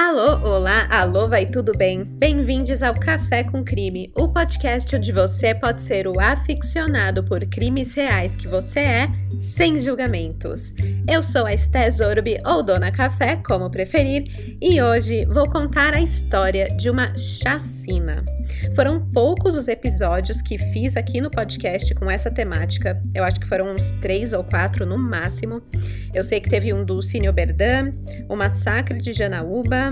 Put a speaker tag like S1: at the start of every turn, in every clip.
S1: Alô, olá, alô, vai tudo bem? Bem-vindos ao Café com Crime, o podcast onde você pode ser o aficionado por crimes reais que você é, sem julgamentos. Eu sou a Esté Zorbi, ou Dona Café, como preferir, e hoje vou contar a história de uma chacina. Foram poucos os episódios que fiz aqui no podcast com essa temática, eu acho que foram uns três ou quatro no máximo. Eu sei que teve um do Cine Oberdan, o Massacre de Janaúba,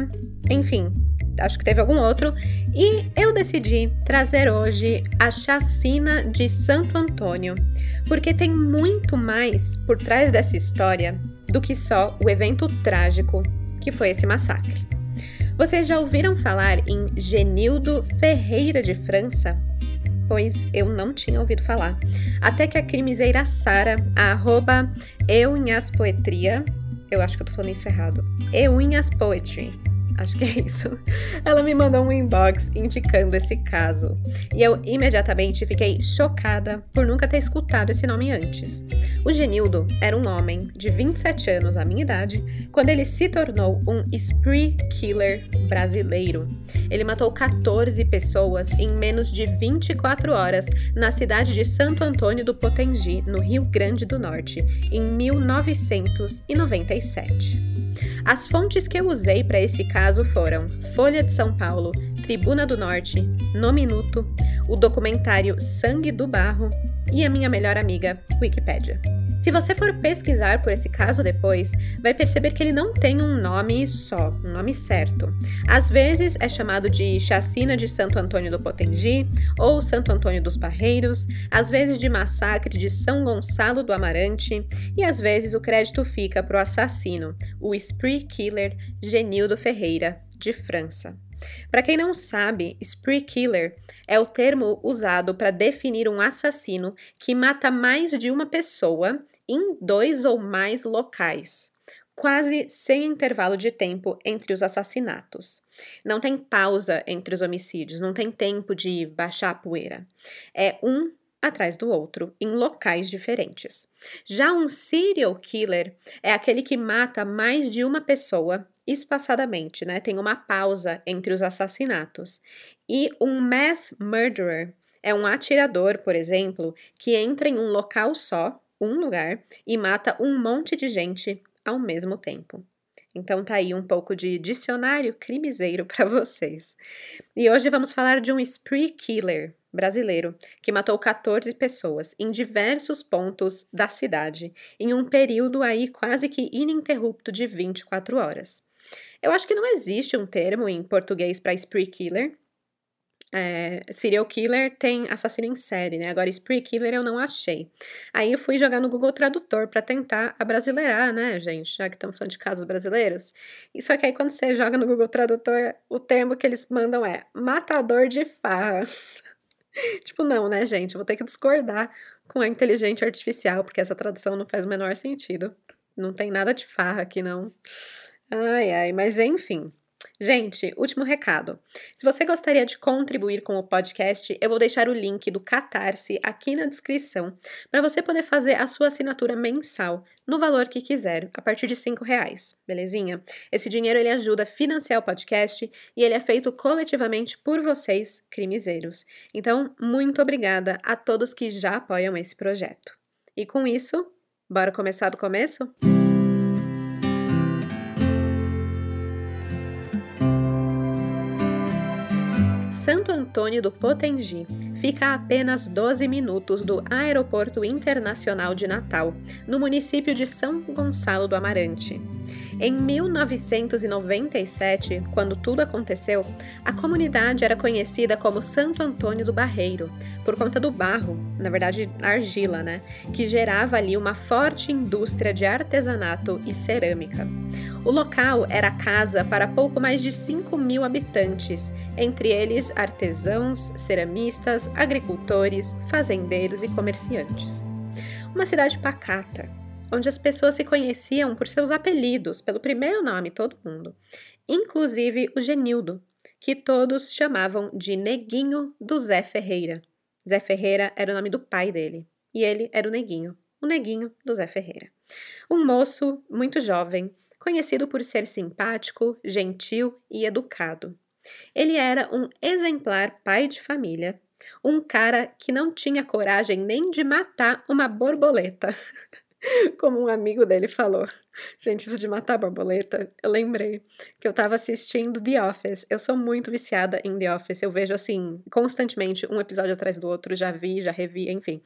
S1: enfim, acho que teve algum outro, e eu decidi trazer hoje a chacina de Santo Antônio, porque tem muito mais por trás dessa história do que só o evento trágico que foi esse massacre. Vocês já ouviram falar em Genildo Ferreira de França? Pois eu não tinha ouvido falar. Até que a crimiseira Sara, arroba Poetria, eu acho que eu tô falando isso errado, Euinhas Poetry, acho que é isso. Ela me mandou um inbox indicando esse caso. E eu imediatamente fiquei chocada por nunca ter escutado esse nome antes. O Genildo era um homem de 27 anos, a minha idade, quando ele se tornou um spree killer brasileiro. Ele matou 14 pessoas em menos de 24 horas na cidade de Santo Antônio do Potengi, no Rio Grande do Norte, em 1997. As fontes que eu usei para esse caso foram Folha de São Paulo, Tribuna do Norte, No Minuto, o documentário Sangue do Barro e a minha melhor amiga, Wikipédia. Se você for pesquisar por esse caso depois, vai perceber que ele não tem um nome só, um nome certo. Às vezes é chamado de Chacina de Santo Antônio do Potengi ou Santo Antônio dos Barreiros, às vezes de Massacre de São Gonçalo do Amarante e às vezes o crédito fica para o assassino, o Spree Killer Genildo Ferreira, de França. Para quem não sabe, spree killer é o termo usado para definir um assassino que mata mais de uma pessoa em dois ou mais locais, quase sem intervalo de tempo entre os assassinatos. Não tem pausa entre os homicídios, não tem tempo de baixar a poeira. É um atrás do outro, em locais diferentes. Já um serial killer é aquele que mata mais de uma pessoa espaçadamente, né? Tem uma pausa entre os assassinatos. E um mass murderer é um atirador, por exemplo, que entra em um local só, um lugar, e mata um monte de gente ao mesmo tempo. Então tá aí um pouco de dicionário crimiseiro para vocês. E hoje vamos falar de um spree killer brasileiro que matou 14 pessoas em diversos pontos da cidade em um período aí quase que ininterrupto de 24 horas. Eu acho que não existe um termo em português para spree killer. É, serial killer tem assassino em série, né? Agora, spree killer eu não achei. Aí eu fui jogar no Google Tradutor para tentar abrasileirar, né, gente? Já que estamos falando de casos brasileiros. E só que aí quando você joga no Google Tradutor, o termo que eles mandam é matador de farra. tipo, não, né, gente? Eu vou ter que discordar com a inteligência artificial, porque essa tradução não faz o menor sentido. Não tem nada de farra aqui, não. Ai, ai, mas enfim. Gente, último recado. Se você gostaria de contribuir com o podcast, eu vou deixar o link do Catarse aqui na descrição para você poder fazer a sua assinatura mensal no valor que quiser, a partir de cinco reais, belezinha? Esse dinheiro ele ajuda a financiar o podcast e ele é feito coletivamente por vocês, crimezeiros. Então, muito obrigada a todos que já apoiam esse projeto. E com isso, bora começar do começo? Música Santo Antônio do Potengi fica a apenas 12 minutos do Aeroporto Internacional de Natal, no município de São Gonçalo do Amarante. Em 1997, quando tudo aconteceu, a comunidade era conhecida como Santo Antônio do Barreiro, por conta do barro, na verdade argila, né, que gerava ali uma forte indústria de artesanato e cerâmica. O local era casa para pouco mais de 5 mil habitantes, entre eles artesãos, ceramistas, agricultores, fazendeiros e comerciantes. Uma cidade pacata, onde as pessoas se conheciam por seus apelidos, pelo primeiro nome, todo mundo, inclusive o Genildo, que todos chamavam de Neguinho do Zé Ferreira. Zé Ferreira era o nome do pai dele, e ele era o Neguinho, o Neguinho do Zé Ferreira. Um moço muito jovem, conhecido por ser simpático, gentil e educado. Ele era um exemplar pai de família, um cara que não tinha coragem nem de matar uma borboleta. Como um amigo dele falou. Gente, isso de matar borboleta, eu lembrei que eu tava assistindo The Office. Eu sou muito viciada em The Office. Eu vejo, assim, constantemente, um episódio atrás do outro. Já vi, já revi, enfim.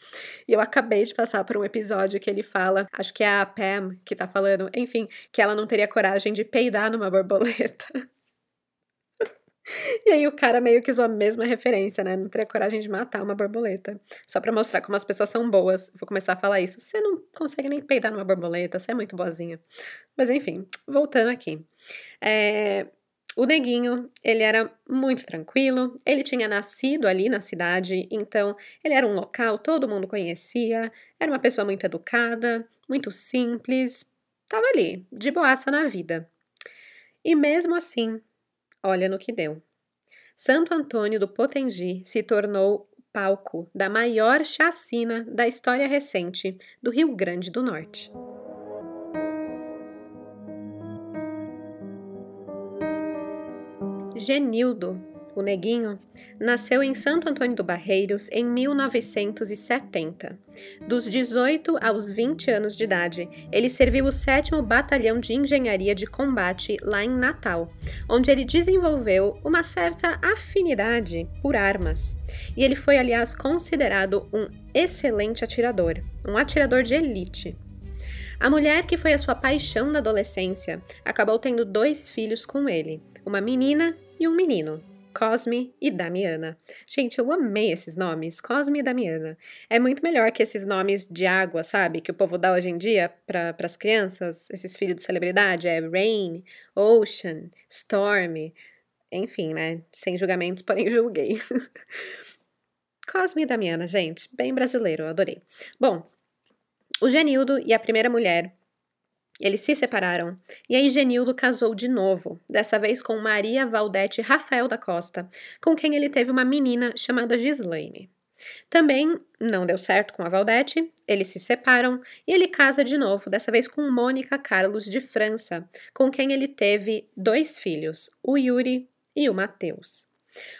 S1: E eu acabei de passar por um episódio que ele fala, acho que é a Pam que tá falando, enfim, que ela não teria coragem de peidar numa borboleta. E aí o cara meio que usou a mesma referência, né? Não teria coragem de matar uma borboleta. Só para mostrar como as pessoas são boas. Vou começar a falar isso. Você não consegue nem peidar numa borboleta, você é muito boazinha. Mas enfim, voltando aqui. É, o neguinho, ele era muito tranquilo, ele tinha nascido ali na cidade, então ele era um local, todo mundo conhecia, era uma pessoa muito educada, muito simples, tava ali, de boaça na vida. E mesmo assim, Olha no que deu. Santo Antônio do Potengi se tornou palco da maior chacina da história recente do Rio Grande do Norte. Genildo o Neguinho, nasceu em Santo Antônio do Barreiros em 1970. Dos 18 aos 20 anos de idade, ele serviu o 7 Batalhão de Engenharia de Combate lá em Natal, onde ele desenvolveu uma certa afinidade por armas. E ele foi, aliás, considerado um excelente atirador, um atirador de elite. A mulher que foi a sua paixão na adolescência acabou tendo dois filhos com ele, uma menina e um menino. Cosme e Damiana. Gente, eu amei esses nomes, Cosme e Damiana. É muito melhor que esses nomes de água, sabe? Que o povo dá hoje em dia para as crianças, esses filhos de celebridade. É Rain, Ocean, Storm. Enfim, né? Sem julgamentos, porém julguei. Cosme e Damiana, gente, bem brasileiro, adorei. Bom, o Genildo e a primeira mulher eles se separaram e aí Genildo casou de novo, dessa vez com Maria Valdete Rafael da Costa, com quem ele teve uma menina chamada Gislaine. Também não deu certo com a Valdete, eles se separam e ele casa de novo, dessa vez com Mônica Carlos de França, com quem ele teve dois filhos, o Yuri e o Mateus.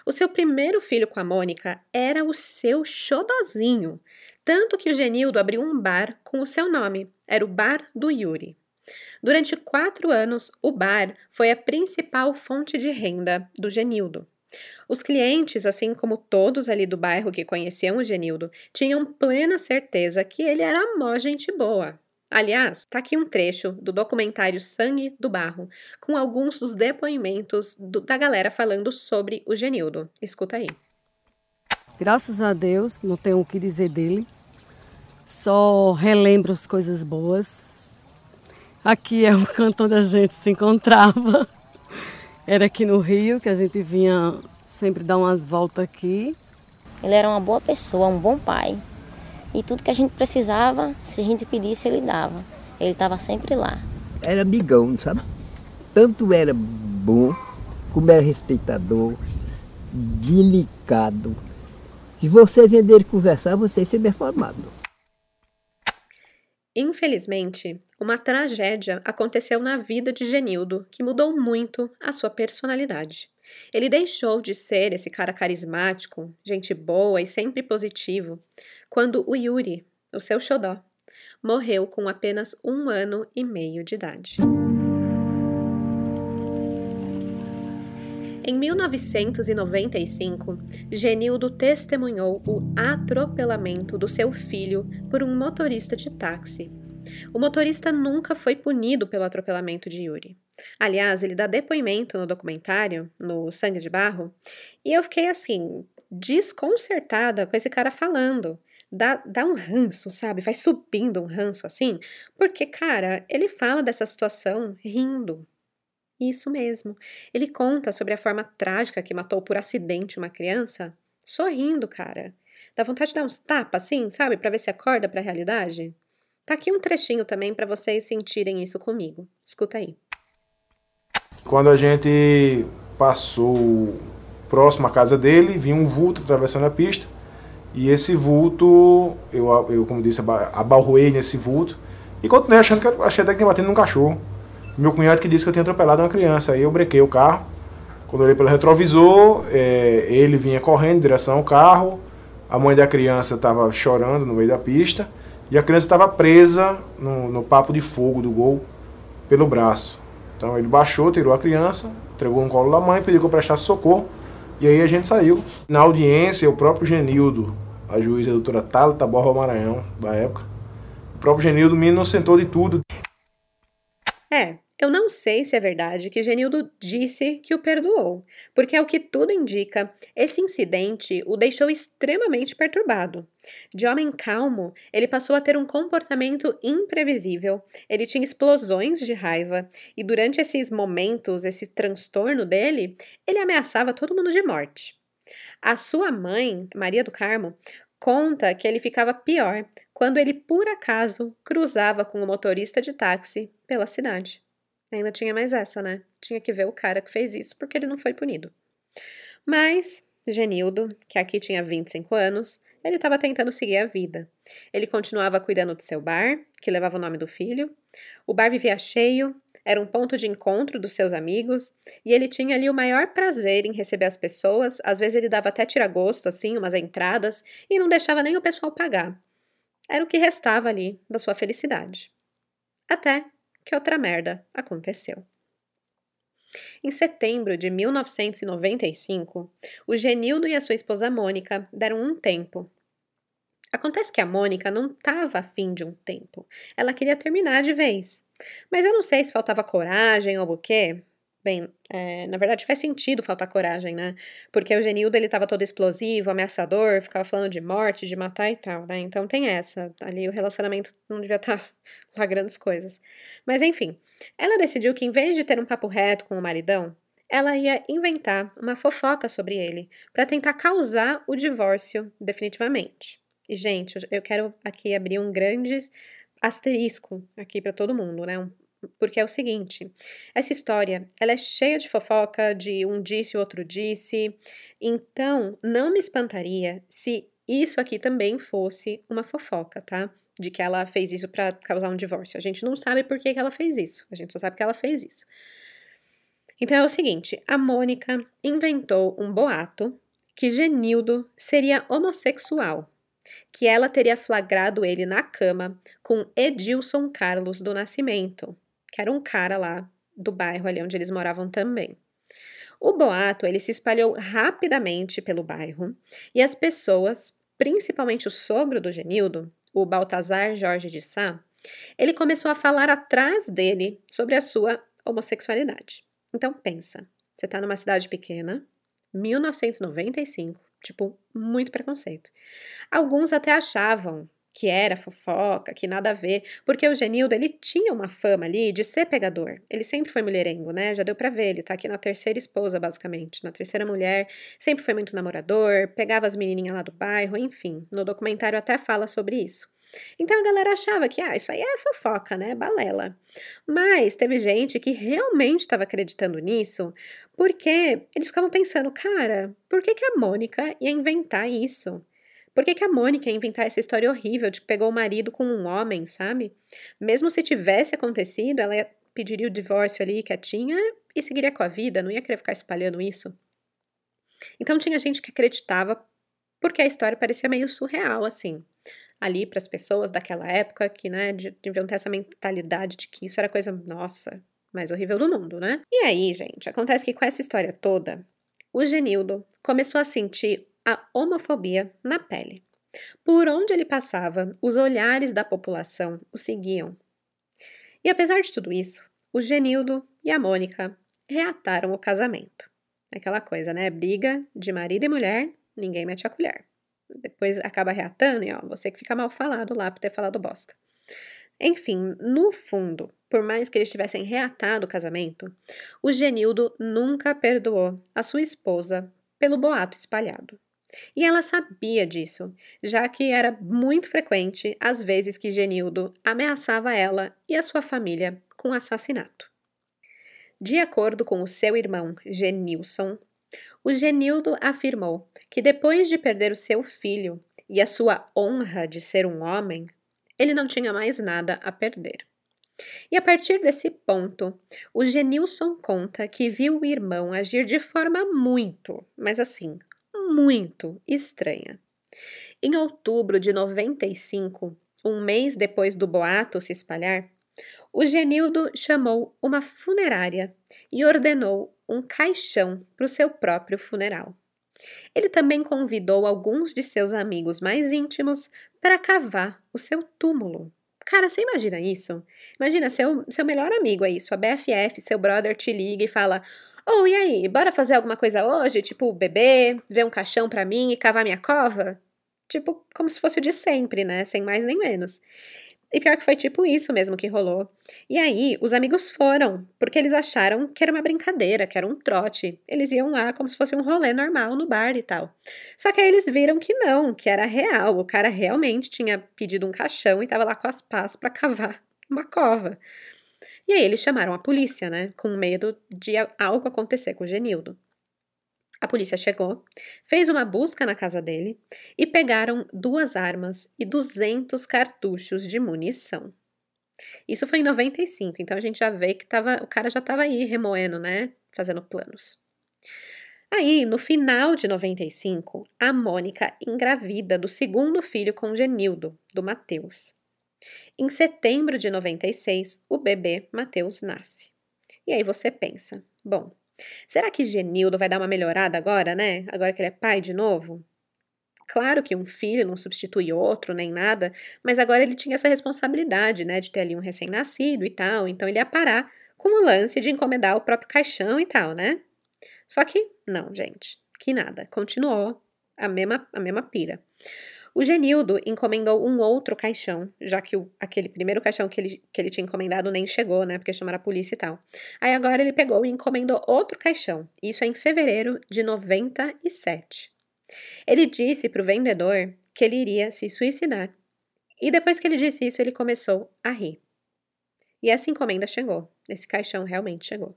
S1: O seu primeiro filho com a Mônica era o seu xodozinho, tanto que o Genildo abriu um bar com o seu nome, era o Bar do Yuri. Durante quatro anos, o bar foi a principal fonte de renda do Genildo. Os clientes, assim como todos ali do bairro que conheciam o Genildo, tinham plena certeza que ele era mó gente boa. Aliás, tá aqui um trecho do documentário Sangue do Barro, com alguns dos depoimentos do, da galera falando sobre o Genildo. Escuta aí.
S2: Graças a Deus, não tenho o que dizer dele. Só relembro as coisas boas, Aqui é o canto onde a gente se encontrava. Era aqui no Rio que a gente vinha sempre dar umas voltas aqui.
S3: Ele era uma boa pessoa, um bom pai. E tudo que a gente precisava, se a gente pedisse, ele dava. Ele estava sempre lá.
S4: Era amigão, sabe? Tanto era bom, como era respeitador, delicado. Se você vender e conversar, você ia ser bem formado.
S1: Infelizmente, uma tragédia aconteceu na vida de Genildo que mudou muito a sua personalidade. Ele deixou de ser esse cara carismático, gente boa e sempre positivo, quando o Yuri, o seu xodó, morreu com apenas um ano e meio de idade. Em 1995, Genildo testemunhou o atropelamento do seu filho por um motorista de táxi. O motorista nunca foi punido pelo atropelamento de Yuri. Aliás, ele dá depoimento no documentário, no Sangue de Barro, e eu fiquei assim, desconcertada com esse cara falando. Dá, dá um ranço, sabe? Vai subindo um ranço assim, porque, cara, ele fala dessa situação rindo, isso mesmo. Ele conta sobre a forma trágica que matou por acidente uma criança, sorrindo, cara. Dá vontade de dar uns tapas assim, sabe, para ver se acorda para a realidade. Tá aqui um trechinho também para vocês sentirem isso comigo. Escuta aí.
S5: Quando a gente passou próximo à casa dele, vi um vulto atravessando a pista. E esse vulto, eu, eu como disse, abalroei nesse vulto. E continuei achando que achei até que tinha batendo num cachorro. Meu cunhado que disse que eu tinha atropelado uma criança. Aí eu brequei o carro. Quando eu olhei pelo retrovisor, é, ele vinha correndo em direção ao carro. A mãe da criança estava chorando no meio da pista. E a criança estava presa no, no papo de fogo do gol pelo braço. Então ele baixou, tirou a criança, entregou no colo da mãe, pediu que eu prestasse socorro. E aí a gente saiu. Na audiência, o próprio Genildo, a juíza a doutora Thalita Borba Maranhão, da época, o próprio Genildo me inocentou de tudo.
S1: É, eu não sei se é verdade que Genildo disse que o perdoou, porque é o que tudo indica, esse incidente o deixou extremamente perturbado. De homem calmo, ele passou a ter um comportamento imprevisível, ele tinha explosões de raiva, e durante esses momentos, esse transtorno dele, ele ameaçava todo mundo de morte. A sua mãe, Maria do Carmo, conta que ele ficava pior quando ele por acaso cruzava com o motorista de táxi pela cidade. Ainda tinha mais essa, né? Tinha que ver o cara que fez isso, porque ele não foi punido. Mas Genildo, que aqui tinha 25 anos, ele estava tentando seguir a vida. Ele continuava cuidando do seu bar, que levava o nome do filho. O bar vivia cheio, era um ponto de encontro dos seus amigos, e ele tinha ali o maior prazer em receber as pessoas. Às vezes ele dava até tiragosto, assim, umas entradas, e não deixava nem o pessoal pagar. Era o que restava ali da sua felicidade. Até que outra merda aconteceu. Em setembro de 1995, o Genildo e a sua esposa Mônica deram um tempo. Acontece que a Mônica não estava afim de um tempo. Ela queria terminar de vez. Mas eu não sei se faltava coragem ou o quê. Bem, é, na verdade faz sentido faltar coragem, né? Porque o Genildo ele tava todo explosivo, ameaçador, ficava falando de morte, de matar e tal, né? Então tem essa. Ali o relacionamento não devia estar tá lá grandes coisas. Mas enfim, ela decidiu que em vez de ter um papo reto com o maridão, ela ia inventar uma fofoca sobre ele para tentar causar o divórcio definitivamente. E gente, eu quero aqui abrir um grande asterisco aqui para todo mundo, né? Um porque é o seguinte, essa história, ela é cheia de fofoca, de um disse, o outro disse. Então, não me espantaria se isso aqui também fosse uma fofoca, tá? De que ela fez isso para causar um divórcio. A gente não sabe por que, que ela fez isso. A gente só sabe que ela fez isso. Então é o seguinte, a Mônica inventou um boato que Genildo seria homossexual, que ela teria flagrado ele na cama com Edilson Carlos do Nascimento, que era um cara lá do bairro ali onde eles moravam também. O boato ele se espalhou rapidamente pelo bairro e as pessoas, principalmente o sogro do Genildo, o Baltazar Jorge de Sá, ele começou a falar atrás dele sobre a sua homossexualidade. Então pensa, você está numa cidade pequena, 1995, tipo, muito preconceito. Alguns até achavam que era fofoca, que nada a ver, porque o Genildo, ele tinha uma fama ali de ser pegador. Ele sempre foi mulherengo, né? Já deu para ver, ele tá aqui na terceira esposa, basicamente, na terceira mulher, sempre foi muito namorador, pegava as menininhas lá do bairro, enfim. No documentário até fala sobre isso. Então a galera achava que, ah, isso aí é fofoca, né? Balela. Mas teve gente que realmente estava acreditando nisso, porque eles ficavam pensando, cara, por que, que a Mônica ia inventar isso? Por que, que a Mônica ia inventar essa história horrível de que pegou o marido com um homem, sabe? Mesmo se tivesse acontecido, ela pediria o divórcio ali quietinha e seguiria com a vida, não ia querer ficar espalhando isso. Então tinha gente que acreditava porque a história parecia meio surreal, assim. Ali para as pessoas daquela época que, né, deviam ter essa mentalidade de que isso era coisa, nossa, mais horrível do mundo, né? E aí, gente, acontece que com essa história toda, o Genildo começou a sentir a homofobia na pele. Por onde ele passava, os olhares da população o seguiam. E apesar de tudo isso, o Genildo e a Mônica reataram o casamento. Aquela coisa, né? Briga de marido e mulher, ninguém mete a colher. Depois acaba reatando e ó, você que fica mal falado lá por ter falado bosta. Enfim, no fundo, por mais que eles tivessem reatado o casamento, o Genildo nunca perdoou a sua esposa pelo boato espalhado. E ela sabia disso, já que era muito frequente as vezes que Genildo ameaçava ela e a sua família com assassinato. De acordo com o seu irmão Genilson, o Genildo afirmou que depois de perder o seu filho e a sua honra de ser um homem, ele não tinha mais nada a perder. E a partir desse ponto, o Genilson conta que viu o irmão agir de forma muito, mas assim, muito estranha. Em outubro de 95, um mês depois do boato se espalhar, o Genildo chamou uma funerária e ordenou um caixão para o seu próprio funeral. Ele também convidou alguns de seus amigos mais íntimos para cavar o seu túmulo. Cara, você imagina isso? Imagina seu, seu melhor amigo aí, sua BFF, seu brother te liga e fala: Ô, oh, e aí, bora fazer alguma coisa hoje? Tipo, beber, ver um caixão pra mim e cavar minha cova? Tipo, como se fosse o de sempre, né? Sem mais nem menos. E pior que foi tipo isso mesmo que rolou. E aí, os amigos foram, porque eles acharam que era uma brincadeira, que era um trote. Eles iam lá como se fosse um rolê normal no bar e tal. Só que aí eles viram que não, que era real. O cara realmente tinha pedido um caixão e tava lá com as pás para cavar uma cova. E aí eles chamaram a polícia, né? Com medo de algo acontecer com o Genildo. A polícia chegou, fez uma busca na casa dele e pegaram duas armas e 200 cartuchos de munição. Isso foi em 95, então a gente já vê que tava, o cara já estava aí remoendo, né? Fazendo planos. Aí, no final de 95, a Mônica engravida do segundo filho com Genildo, do Mateus. Em setembro de 96, o bebê Mateus nasce. E aí você pensa: bom, Será que Genildo vai dar uma melhorada agora, né? Agora que ele é pai de novo? Claro que um filho não substitui outro nem nada, mas agora ele tinha essa responsabilidade, né, de ter ali um recém-nascido e tal, então ele ia parar com o lance de encomendar o próprio caixão e tal, né? Só que não, gente, que nada, continuou a mesma, a mesma pira. O Genildo encomendou um outro caixão, já que o, aquele primeiro caixão que ele, que ele tinha encomendado nem chegou, né? Porque chamaram a polícia e tal. Aí agora ele pegou e encomendou outro caixão. Isso é em fevereiro de 97. Ele disse para o vendedor que ele iria se suicidar. E depois que ele disse isso, ele começou a rir. E essa encomenda chegou. Esse caixão realmente chegou.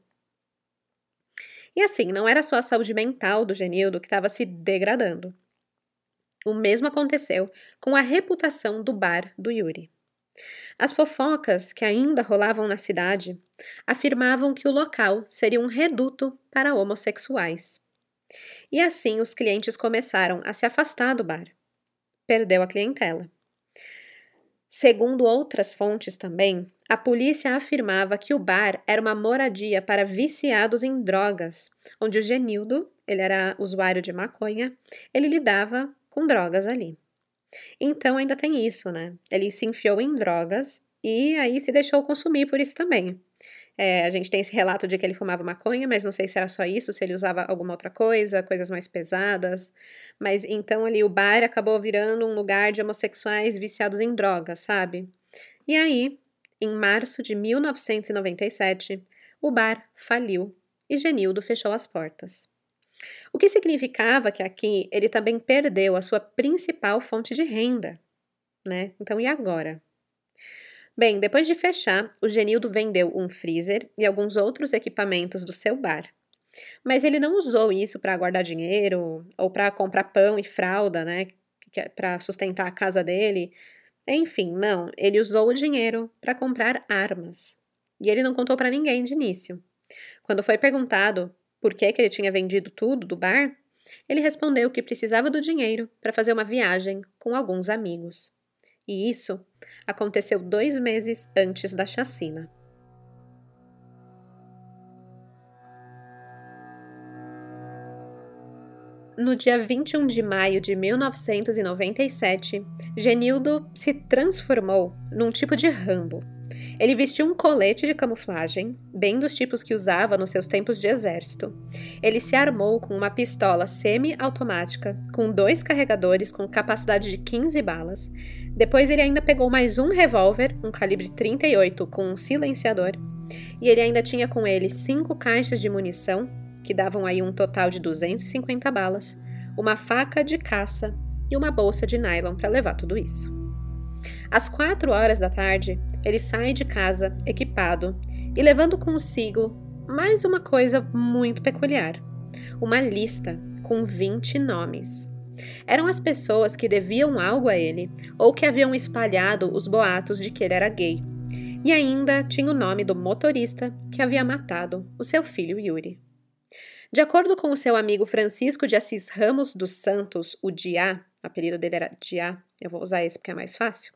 S1: E assim, não era só a saúde mental do Genildo que estava se degradando. O mesmo aconteceu com a reputação do bar do Yuri. As fofocas que ainda rolavam na cidade afirmavam que o local seria um reduto para homossexuais. E assim os clientes começaram a se afastar do bar. Perdeu a clientela. Segundo outras fontes também, a polícia afirmava que o bar era uma moradia para viciados em drogas, onde o Genildo, ele era usuário de maconha, ele lidava com drogas ali. Então ainda tem isso, né? Ele se enfiou em drogas e aí se deixou consumir por isso também. É, a gente tem esse relato de que ele fumava maconha, mas não sei se era só isso, se ele usava alguma outra coisa, coisas mais pesadas. Mas então ali o bar acabou virando um lugar de homossexuais viciados em drogas, sabe? E aí, em março de 1997, o bar faliu e Genildo fechou as portas. O que significava que aqui ele também perdeu a sua principal fonte de renda, né? Então, e agora? Bem, depois de fechar, o Genildo vendeu um freezer e alguns outros equipamentos do seu bar. Mas ele não usou isso para guardar dinheiro ou para comprar pão e fralda, né? É para sustentar a casa dele. Enfim, não. Ele usou o dinheiro para comprar armas. E ele não contou para ninguém de início. Quando foi perguntado por que, que ele tinha vendido tudo do bar, ele respondeu que precisava do dinheiro para fazer uma viagem com alguns amigos. E isso aconteceu dois meses antes da chacina. No dia 21 de maio de 1997, Genildo se transformou num tipo de Rambo ele vestiu um colete de camuflagem, bem dos tipos que usava nos seus tempos de exército. Ele se armou com uma pistola semi-automática, com dois carregadores com capacidade de 15 balas. Depois ele ainda pegou mais um revólver, um calibre 38 com um silenciador. E ele ainda tinha com ele cinco caixas de munição, que davam aí um total de 250 balas, uma faca de caça e uma bolsa de nylon para levar tudo isso. Às quatro horas da tarde, ele sai de casa equipado e levando consigo mais uma coisa muito peculiar: uma lista com 20 nomes. Eram as pessoas que deviam algo a ele ou que haviam espalhado os boatos de que ele era gay. E ainda tinha o nome do motorista que havia matado o seu filho Yuri. De acordo com o seu amigo Francisco de Assis Ramos dos Santos, o Diá, o apelido dele era Diá, eu vou usar esse porque é mais fácil.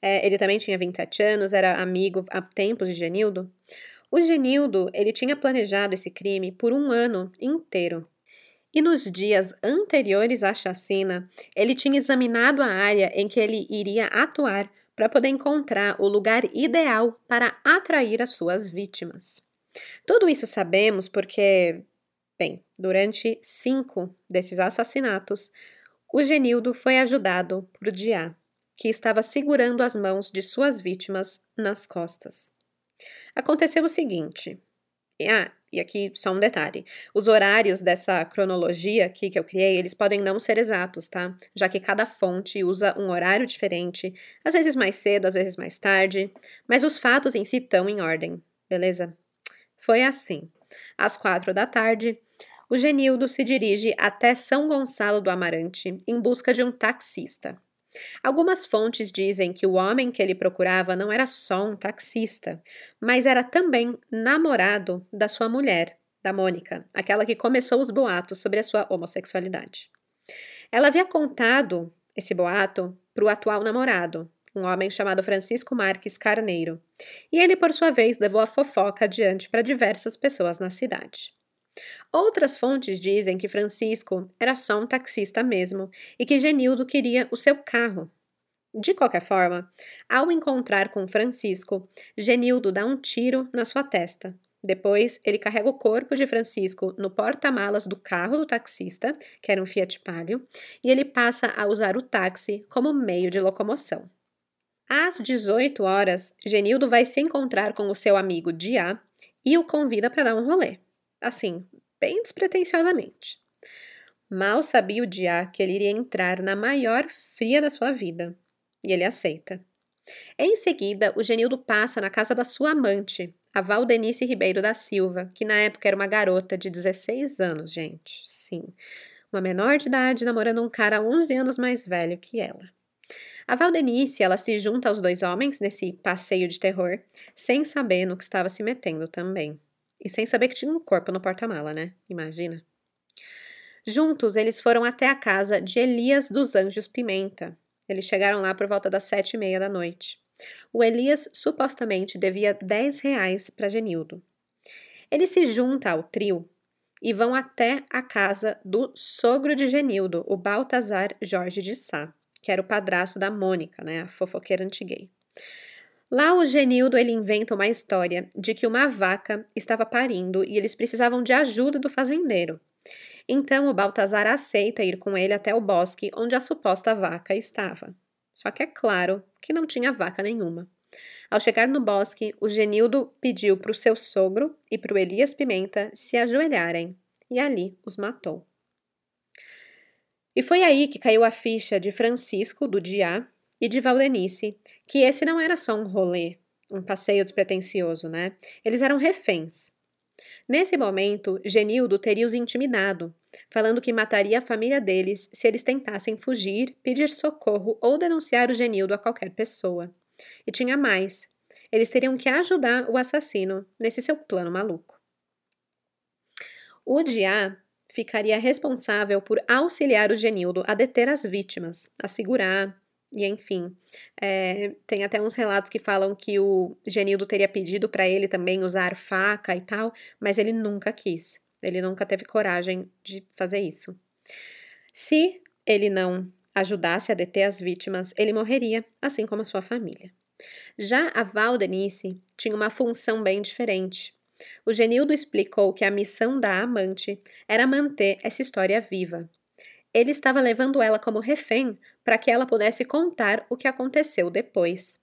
S1: É, ele também tinha 27 anos, era amigo há tempos de Genildo. O Genildo, ele tinha planejado esse crime por um ano inteiro. E nos dias anteriores à chacina, ele tinha examinado a área em que ele iria atuar para poder encontrar o lugar ideal para atrair as suas vítimas. Tudo isso sabemos porque, bem, durante cinco desses assassinatos, o Genildo foi ajudado por Diá, que estava segurando as mãos de suas vítimas nas costas. Aconteceu o seguinte. Ah, e aqui só um detalhe. Os horários dessa cronologia aqui que eu criei, eles podem não ser exatos, tá? Já que cada fonte usa um horário diferente, às vezes mais cedo, às vezes mais tarde, mas os fatos em si estão em ordem, beleza? Foi assim. Às quatro da tarde, o Genildo se dirige até São Gonçalo do Amarante em busca de um taxista. Algumas fontes dizem que o homem que ele procurava não era só um taxista, mas era também namorado da sua mulher, da Mônica, aquela que começou os boatos sobre a sua homossexualidade. Ela havia contado esse boato para o atual namorado, um homem chamado Francisco Marques Carneiro, e ele, por sua vez, levou a fofoca adiante para diversas pessoas na cidade. Outras fontes dizem que Francisco era só um taxista mesmo e que Genildo queria o seu carro. De qualquer forma, ao encontrar com Francisco, Genildo dá um tiro na sua testa. Depois, ele carrega o corpo de Francisco no porta-malas do carro do taxista, que era um Fiat Palio, e ele passa a usar o táxi como meio de locomoção. Às 18 horas, Genildo vai se encontrar com o seu amigo Diá e o convida para dar um rolê assim, bem despretensiosamente. Mal sabia o Diá que ele iria entrar na maior fria da sua vida, e ele aceita. Em seguida, o Genildo passa na casa da sua amante, a Valdenice Ribeiro da Silva, que na época era uma garota de 16 anos, gente. Sim, uma menor de idade namorando um cara 11 anos mais velho que ela. A Valdenice, ela se junta aos dois homens nesse passeio de terror, sem saber no que estava se metendo também. E sem saber que tinha um corpo no porta-mala, né? Imagina. Juntos, eles foram até a casa de Elias dos Anjos Pimenta. Eles chegaram lá por volta das sete e meia da noite. O Elias supostamente devia dez reais para Genildo. Ele se junta ao trio e vão até a casa do sogro de Genildo, o Baltazar Jorge de Sá, que era o padrasto da Mônica, né, a fofoqueira antiguei. Lá o Genildo ele inventa uma história de que uma vaca estava parindo e eles precisavam de ajuda do fazendeiro. Então o Baltazar aceita ir com ele até o bosque onde a suposta vaca estava. Só que é claro que não tinha vaca nenhuma. Ao chegar no bosque, o Genildo pediu para o seu sogro e para o Elias Pimenta se ajoelharem e ali os matou. E foi aí que caiu a ficha de Francisco do Diá, e de Valdenice, que esse não era só um rolê, um passeio despretensioso, né? Eles eram reféns. Nesse momento, Genildo teria os intimidado, falando que mataria a família deles se eles tentassem fugir, pedir socorro ou denunciar o Genildo a qualquer pessoa. E tinha mais: eles teriam que ajudar o assassino nesse seu plano maluco. O Diá ficaria responsável por auxiliar o Genildo a deter as vítimas, a segurar, e enfim, é, tem até uns relatos que falam que o Genildo teria pedido para ele também usar faca e tal, mas ele nunca quis. Ele nunca teve coragem de fazer isso. Se ele não ajudasse a deter as vítimas, ele morreria, assim como a sua família. Já a Valdenice tinha uma função bem diferente. O Genildo explicou que a missão da amante era manter essa história viva, ele estava levando ela como refém para que ela pudesse contar o que aconteceu depois.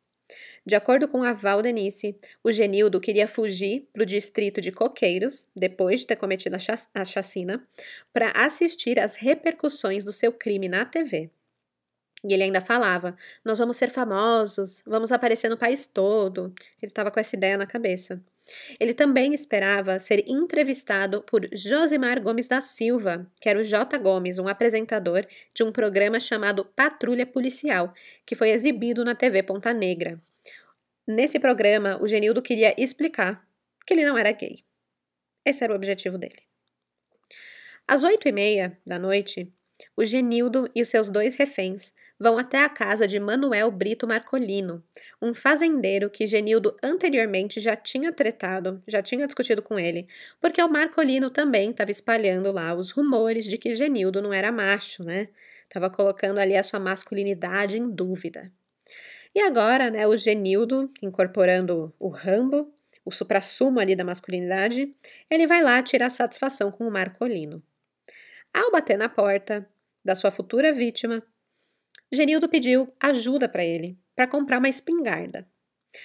S1: De acordo com a Valdenice, o Genildo queria fugir para o distrito de Coqueiros, depois de ter cometido a chacina, para assistir às repercussões do seu crime na TV. E ele ainda falava: Nós vamos ser famosos, vamos aparecer no país todo. Ele estava com essa ideia na cabeça. Ele também esperava ser entrevistado por Josimar Gomes da Silva, que era o J. Gomes, um apresentador de um programa chamado Patrulha Policial, que foi exibido na TV Ponta Negra. Nesse programa, o Genildo queria explicar que ele não era gay. Esse era o objetivo dele. Às oito e meia da noite, o Genildo e os seus dois reféns vão até a casa de Manuel Brito Marcolino, um fazendeiro que Genildo anteriormente já tinha tretado, já tinha discutido com ele, porque o Marcolino também estava espalhando lá os rumores de que Genildo não era macho, né? Estava colocando ali a sua masculinidade em dúvida. E agora, né, o Genildo, incorporando o Rambo, o suprassumo ali da masculinidade, ele vai lá tirar satisfação com o Marcolino. Ao bater na porta da sua futura vítima, Genildo pediu ajuda para ele, para comprar uma espingarda.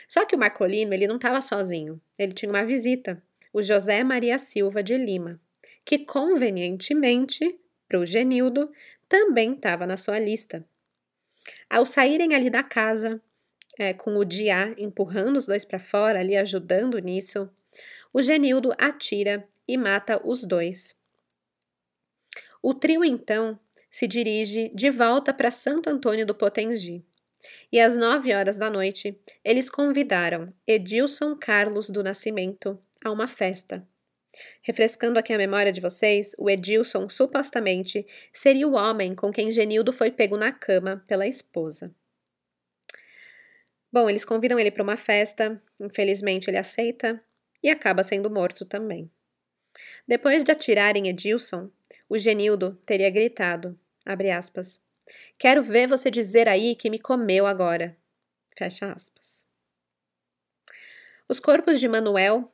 S1: Só que o Marcolino ele não estava sozinho, ele tinha uma visita, o José Maria Silva de Lima, que convenientemente, para o Genildo, também estava na sua lista. Ao saírem ali da casa, é, com o Diá empurrando os dois para fora, ali ajudando nisso, o Genildo atira e mata os dois. O trio então se dirige de volta para Santo Antônio do Potengi. E às nove horas da noite, eles convidaram Edilson Carlos do Nascimento a uma festa. Refrescando aqui a memória de vocês, o Edilson supostamente seria o homem com quem Genildo foi pego na cama pela esposa. Bom, eles convidam ele para uma festa, infelizmente ele aceita e acaba sendo morto também. Depois de atirarem Edilson, o Genildo teria gritado, aspas, Quero ver você dizer aí que me comeu agora. Fecha aspas. Os corpos de Manuel,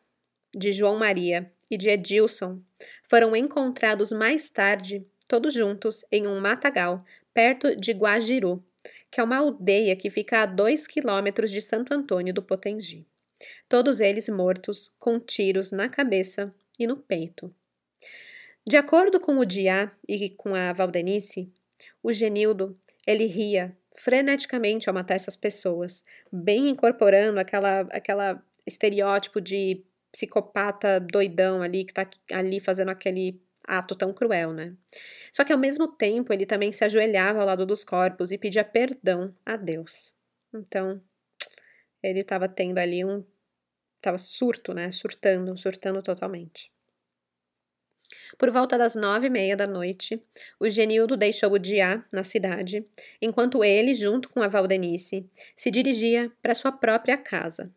S1: de João Maria e de Edilson foram encontrados mais tarde, todos juntos, em um matagal, perto de Guajiru, que é uma aldeia que fica a dois quilômetros de Santo Antônio do Potengi. Todos eles mortos, com tiros na cabeça e no peito. De acordo com o Diá e com a Valdenice, o Genildo, ele ria freneticamente ao matar essas pessoas, bem incorporando aquela, aquela estereótipo de psicopata doidão ali que tá ali fazendo aquele ato tão cruel, né? Só que ao mesmo tempo ele também se ajoelhava ao lado dos corpos e pedia perdão a Deus. Então, ele estava tendo ali um. Tava surto, né? Surtando, surtando totalmente. Por volta das nove e meia da noite, o Genildo deixou o Diá na cidade, enquanto ele, junto com a Valdenice, se dirigia para sua própria casa.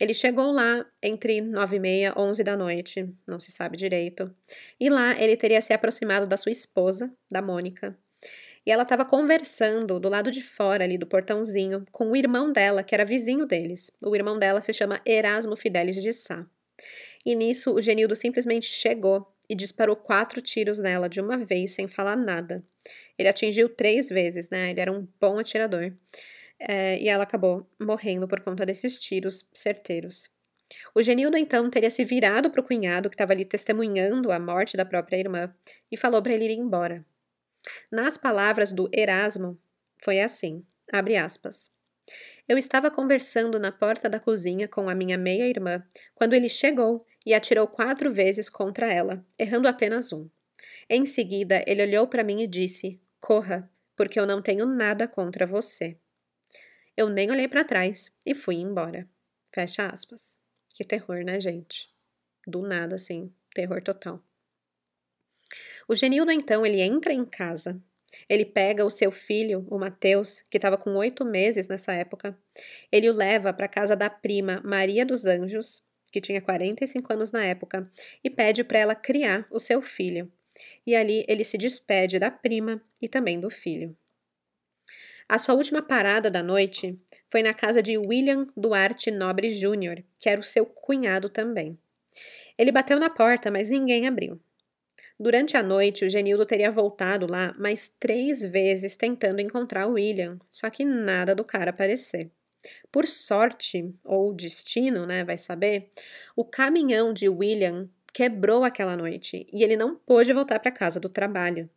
S1: Ele chegou lá entre nove e meia, onze da noite, não se sabe direito, e lá ele teria se aproximado da sua esposa, da Mônica, e ela estava conversando do lado de fora ali do portãozinho com o irmão dela, que era vizinho deles. O irmão dela se chama Erasmo Fidelis de Sá. E nisso o Genildo simplesmente chegou e disparou quatro tiros nela de uma vez sem falar nada. Ele atingiu três vezes, né? Ele era um bom atirador. É, e ela acabou morrendo por conta desses tiros certeiros. O Genildo então teria se virado para o cunhado que estava ali testemunhando a morte da própria irmã e falou para ele ir embora. Nas palavras do Erasmo, foi assim: abre aspas. Eu estava conversando na porta da cozinha com a minha meia-irmã quando ele chegou e atirou quatro vezes contra ela, errando apenas um. Em seguida, ele olhou para mim e disse: Corra, porque eu não tenho nada contra você. Eu nem olhei para trás e fui embora. Fecha aspas. Que terror, né, gente? Do nada, assim, terror total. O Genildo, então, ele entra em casa, ele pega o seu filho, o Mateus, que estava com oito meses nessa época, ele o leva para a casa da prima Maria dos Anjos, que tinha 45 anos na época, e pede para ela criar o seu filho. E ali ele se despede da prima e também do filho. A sua última parada da noite foi na casa de William Duarte Nobre Jr., que era o seu cunhado também. Ele bateu na porta, mas ninguém abriu. Durante a noite, o Genildo teria voltado lá mais três vezes tentando encontrar o William, só que nada do cara aparecer. Por sorte, ou destino, né, vai saber, o caminhão de William quebrou aquela noite e ele não pôde voltar para casa do trabalho.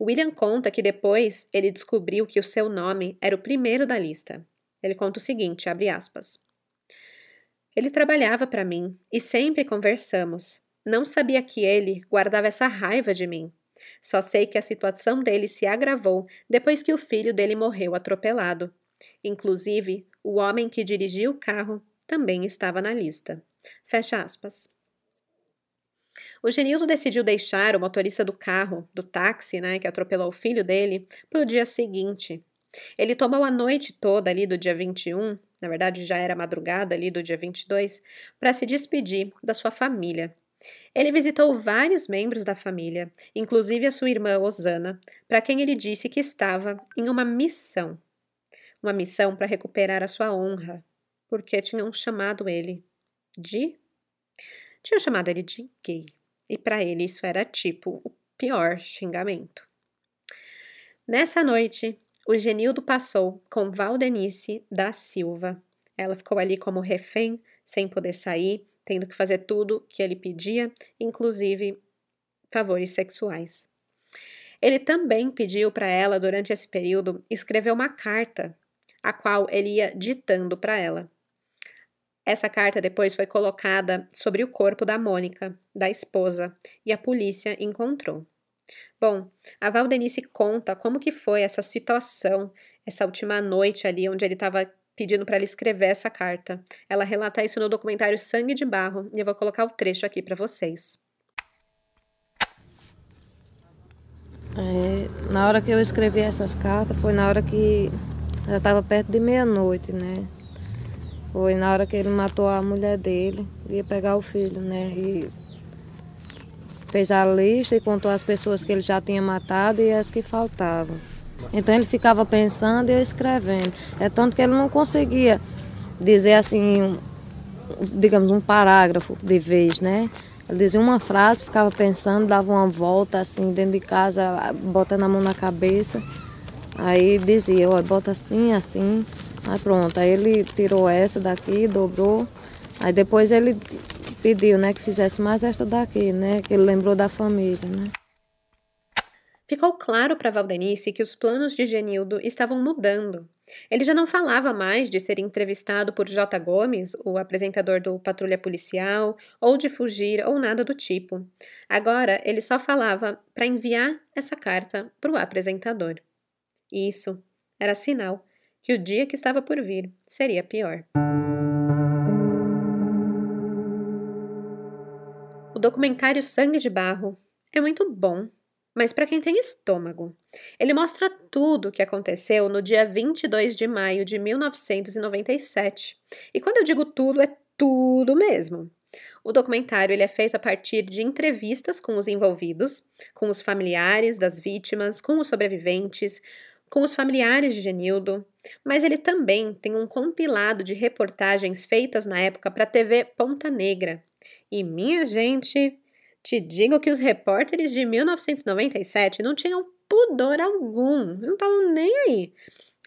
S1: William conta que depois ele descobriu que o seu nome era o primeiro da lista. Ele conta o seguinte, abre aspas. Ele trabalhava para mim e sempre conversamos. Não sabia que ele guardava essa raiva de mim. Só sei que a situação dele se agravou depois que o filho dele morreu atropelado. Inclusive, o homem que dirigia o carro também estava na lista. Fecha aspas. O Genildo decidiu deixar o motorista do carro, do táxi, né, que atropelou o filho dele, para o dia seguinte. Ele tomou a noite toda ali do dia 21, na verdade já era madrugada ali do dia 22, para se despedir da sua família. Ele visitou vários membros da família, inclusive a sua irmã Osana, para quem ele disse que estava em uma missão. Uma missão para recuperar a sua honra, porque tinham chamado ele de. Tinham chamado ele de gay. E para ele isso era tipo o pior xingamento. Nessa noite, o Genildo passou com Valdenice da Silva. Ela ficou ali como refém, sem poder sair, tendo que fazer tudo que ele pedia, inclusive favores sexuais. Ele também pediu para ela, durante esse período, escrever uma carta, a qual ele ia ditando para ela. Essa carta depois foi colocada sobre o corpo da Mônica, da esposa, e a polícia encontrou. Bom, a Valdenice conta como que foi essa situação, essa última noite ali onde ele estava pedindo para ela escrever essa carta. Ela relata isso no documentário Sangue de Barro e eu vou colocar o trecho aqui para vocês.
S6: É, na hora que eu escrevi essas cartas foi na hora que já estava perto de meia-noite, né? Foi na hora que ele matou a mulher dele, ia pegar o filho, né? E fez a lista e contou as pessoas que ele já tinha matado e as que faltavam. Então ele ficava pensando e eu escrevendo. É tanto que ele não conseguia dizer assim, digamos, um parágrafo de vez, né? Ele dizia uma frase, ficava pensando, dava uma volta assim dentro de casa, botando a mão na cabeça. Aí dizia, olha, bota assim, assim. Aí pronto, aí ele tirou essa daqui, dobrou. Aí depois ele pediu, né, que fizesse mais esta daqui, né, que ele lembrou da família, né.
S1: Ficou claro para Valdenice que os planos de Genildo estavam mudando. Ele já não falava mais de ser entrevistado por J. Gomes, o apresentador do Patrulha Policial, ou de fugir ou nada do tipo. Agora ele só falava para enviar essa carta para o apresentador. Isso era sinal que o dia que estava por vir seria pior. O documentário Sangue de Barro é muito bom, mas para quem tem estômago. Ele mostra tudo o que aconteceu no dia 22 de maio de 1997. E quando eu digo tudo, é tudo mesmo. O documentário ele é feito a partir de entrevistas com os envolvidos, com os familiares das vítimas, com os sobreviventes, com os familiares de Genildo, mas ele também tem um compilado de reportagens feitas na época para a TV Ponta Negra. E minha gente, te digo que os repórteres de 1997 não tinham pudor algum, não estavam nem aí.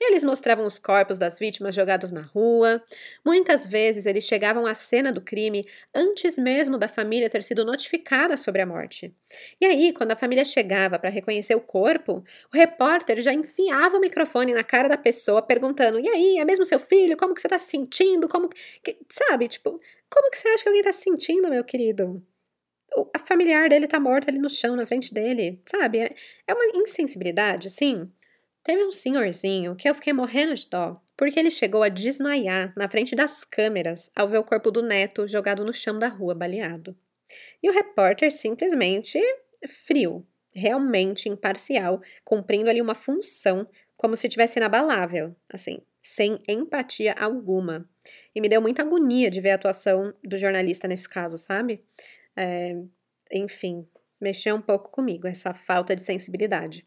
S1: Eles mostravam os corpos das vítimas jogados na rua. Muitas vezes eles chegavam à cena do crime antes mesmo da família ter sido notificada sobre a morte. E aí, quando a família chegava para reconhecer o corpo, o repórter já enfiava o microfone na cara da pessoa perguntando: "E aí, é mesmo seu filho? Como que você está se sentindo? Como que, sabe, tipo, como que você acha que alguém está se sentindo, meu querido?" A familiar dele tá morta ali no chão, na frente dele, sabe? É, é uma insensibilidade, assim. Teve um senhorzinho que eu fiquei morrendo de dó, porque ele chegou a desmaiar na frente das câmeras ao ver o corpo do neto jogado no chão da rua, baleado. E o repórter simplesmente frio, realmente imparcial, cumprindo ali uma função como se tivesse inabalável, assim, sem empatia alguma. E me deu muita agonia de ver a atuação do jornalista nesse caso, sabe? É, enfim, mexeu um pouco comigo essa falta de sensibilidade.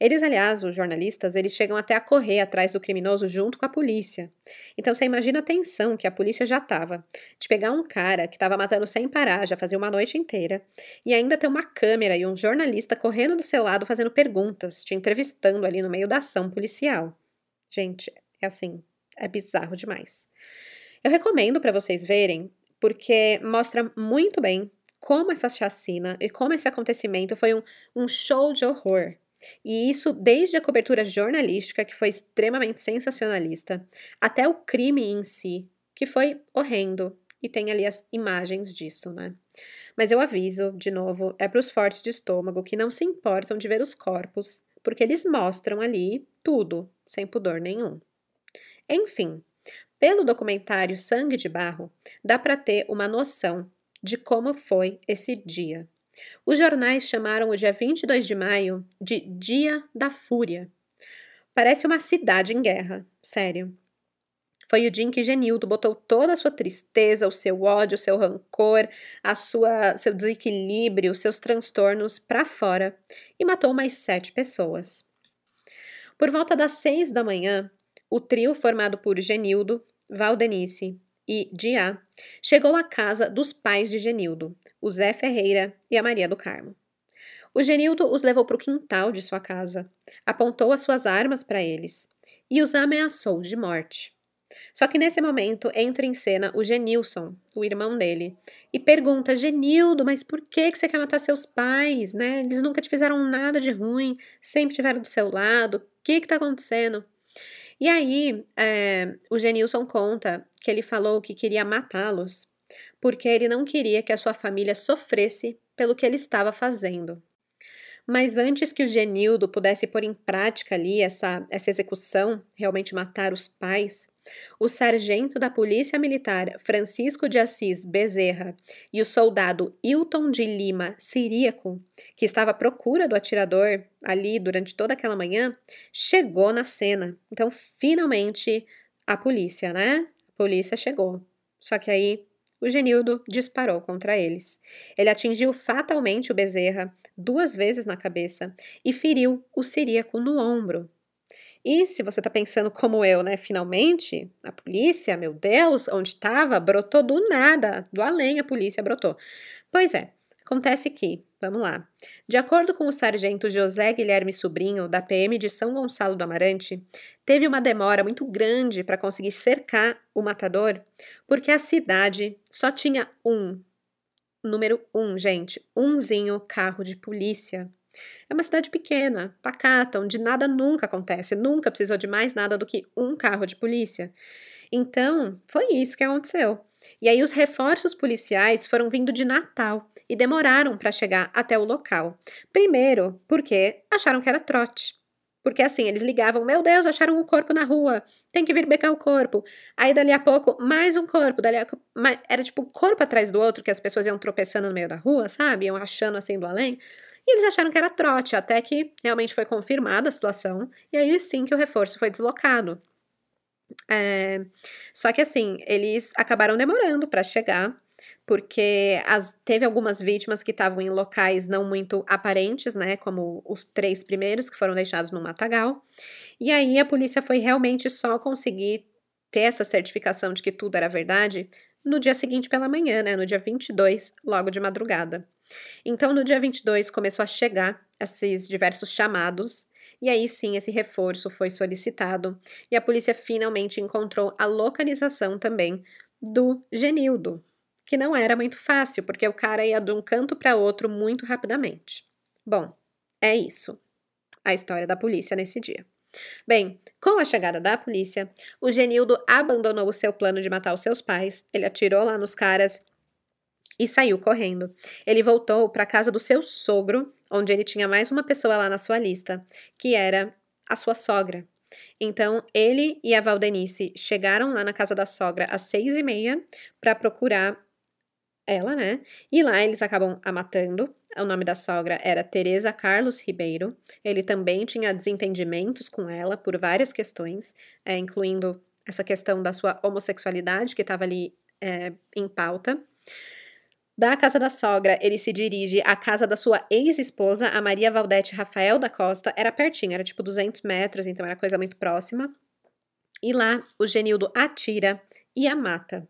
S1: Eles, aliás, os jornalistas, eles chegam até a correr atrás do criminoso junto com a polícia. Então você imagina a tensão que a polícia já estava de pegar um cara que estava matando sem parar, já fazia uma noite inteira, e ainda ter uma câmera e um jornalista correndo do seu lado fazendo perguntas, te entrevistando ali no meio da ação policial. Gente, é assim, é bizarro demais. Eu recomendo para vocês verem, porque mostra muito bem como essa chacina e como esse acontecimento foi um, um show de horror e isso desde a cobertura jornalística, que foi extremamente sensacionalista, até o crime em si, que foi horrendo. E tem ali as imagens disso, né? Mas eu aviso, de novo, é para os fortes de estômago que não se importam de ver os corpos, porque eles mostram ali tudo, sem pudor nenhum. Enfim, pelo documentário Sangue de Barro, dá para ter uma noção de como foi esse dia. Os jornais chamaram o dia 22 de maio de Dia da Fúria. Parece uma cidade em guerra, sério. Foi o dia em que Genildo botou toda a sua tristeza, o seu ódio, o seu rancor, a sua, seu desequilíbrio, seus transtornos para fora e matou mais sete pessoas. Por volta das seis da manhã, o trio formado por Genildo, Valdenice e Diá chegou à casa dos pais de Genildo, o Zé Ferreira e a Maria do Carmo. O Genildo os levou para o quintal de sua casa, apontou as suas armas para eles e os ameaçou de morte. Só que nesse momento entra em cena o Genilson, o irmão dele, e pergunta: Genildo, mas por que, que você quer matar seus pais? Né? Eles nunca te fizeram nada de ruim, sempre estiveram do seu lado, o que está acontecendo? E aí, é, o Genilson conta que ele falou que queria matá-los porque ele não queria que a sua família sofresse pelo que ele estava fazendo. Mas antes que o Genildo pudesse pôr em prática ali essa, essa execução, realmente matar os pais, o sargento da Polícia Militar Francisco de Assis Bezerra e o soldado Hilton de Lima Siríaco, que estava à procura do atirador ali durante toda aquela manhã, chegou na cena. Então, finalmente, a polícia, né? Polícia chegou. Só que aí o Genildo disparou contra eles. Ele atingiu fatalmente o Bezerra duas vezes na cabeça e feriu o Siríaco no ombro. E se você está pensando como eu, né? Finalmente, a polícia, meu Deus, onde estava, brotou do nada, do além a polícia brotou. Pois é, acontece que, vamos lá, de acordo com o sargento José Guilherme Sobrinho, da PM de São Gonçalo do Amarante, teve uma demora muito grande para conseguir cercar o matador, porque a cidade só tinha um, número um, gente, umzinho carro de polícia. É uma cidade pequena, pacata, onde nada nunca acontece, nunca precisou de mais nada do que um carro de polícia. Então, foi isso que aconteceu. E aí os reforços policiais foram vindo de Natal e demoraram para chegar até o local. Primeiro, porque acharam que era trote. Porque assim, eles ligavam, meu Deus, acharam um corpo na rua, tem que vir becar o corpo. Aí dali a pouco, mais um corpo, dali a... era tipo um corpo atrás do outro, que as pessoas iam tropeçando no meio da rua, sabe? Iam achando assim do além. E eles acharam que era trote, até que realmente foi confirmada a situação, e aí sim que o reforço foi deslocado. É, só que assim, eles acabaram demorando para chegar, porque as, teve algumas vítimas que estavam em locais não muito aparentes, né? Como os três primeiros que foram deixados no matagal. E aí a polícia foi realmente só conseguir ter essa certificação de que tudo era verdade no dia seguinte pela manhã, né? No dia 22, logo de madrugada. Então, no dia 22, começou a chegar esses diversos chamados, e aí sim esse reforço foi solicitado, e a polícia finalmente encontrou a localização também do Genildo, que não era muito fácil, porque o cara ia de um canto para outro muito rapidamente. Bom, é isso. A história da polícia nesse dia. Bem, com a chegada da polícia, o Genildo abandonou o seu plano de matar os seus pais, ele atirou lá nos caras e saiu correndo. Ele voltou para a casa do seu sogro, onde ele tinha mais uma pessoa lá na sua lista, que era a sua sogra. Então, ele e a Valdenice chegaram lá na casa da sogra às seis e meia para procurar ela, né? E lá eles acabam a matando. O nome da sogra era Teresa Carlos Ribeiro. Ele também tinha desentendimentos com ela por várias questões, é, incluindo essa questão da sua homossexualidade que estava ali é, em pauta. Da casa da sogra, ele se dirige à casa da sua ex-esposa, a Maria Valdete Rafael da Costa. Era pertinho, era tipo 200 metros, então era coisa muito próxima. E lá, o Genildo atira e a mata.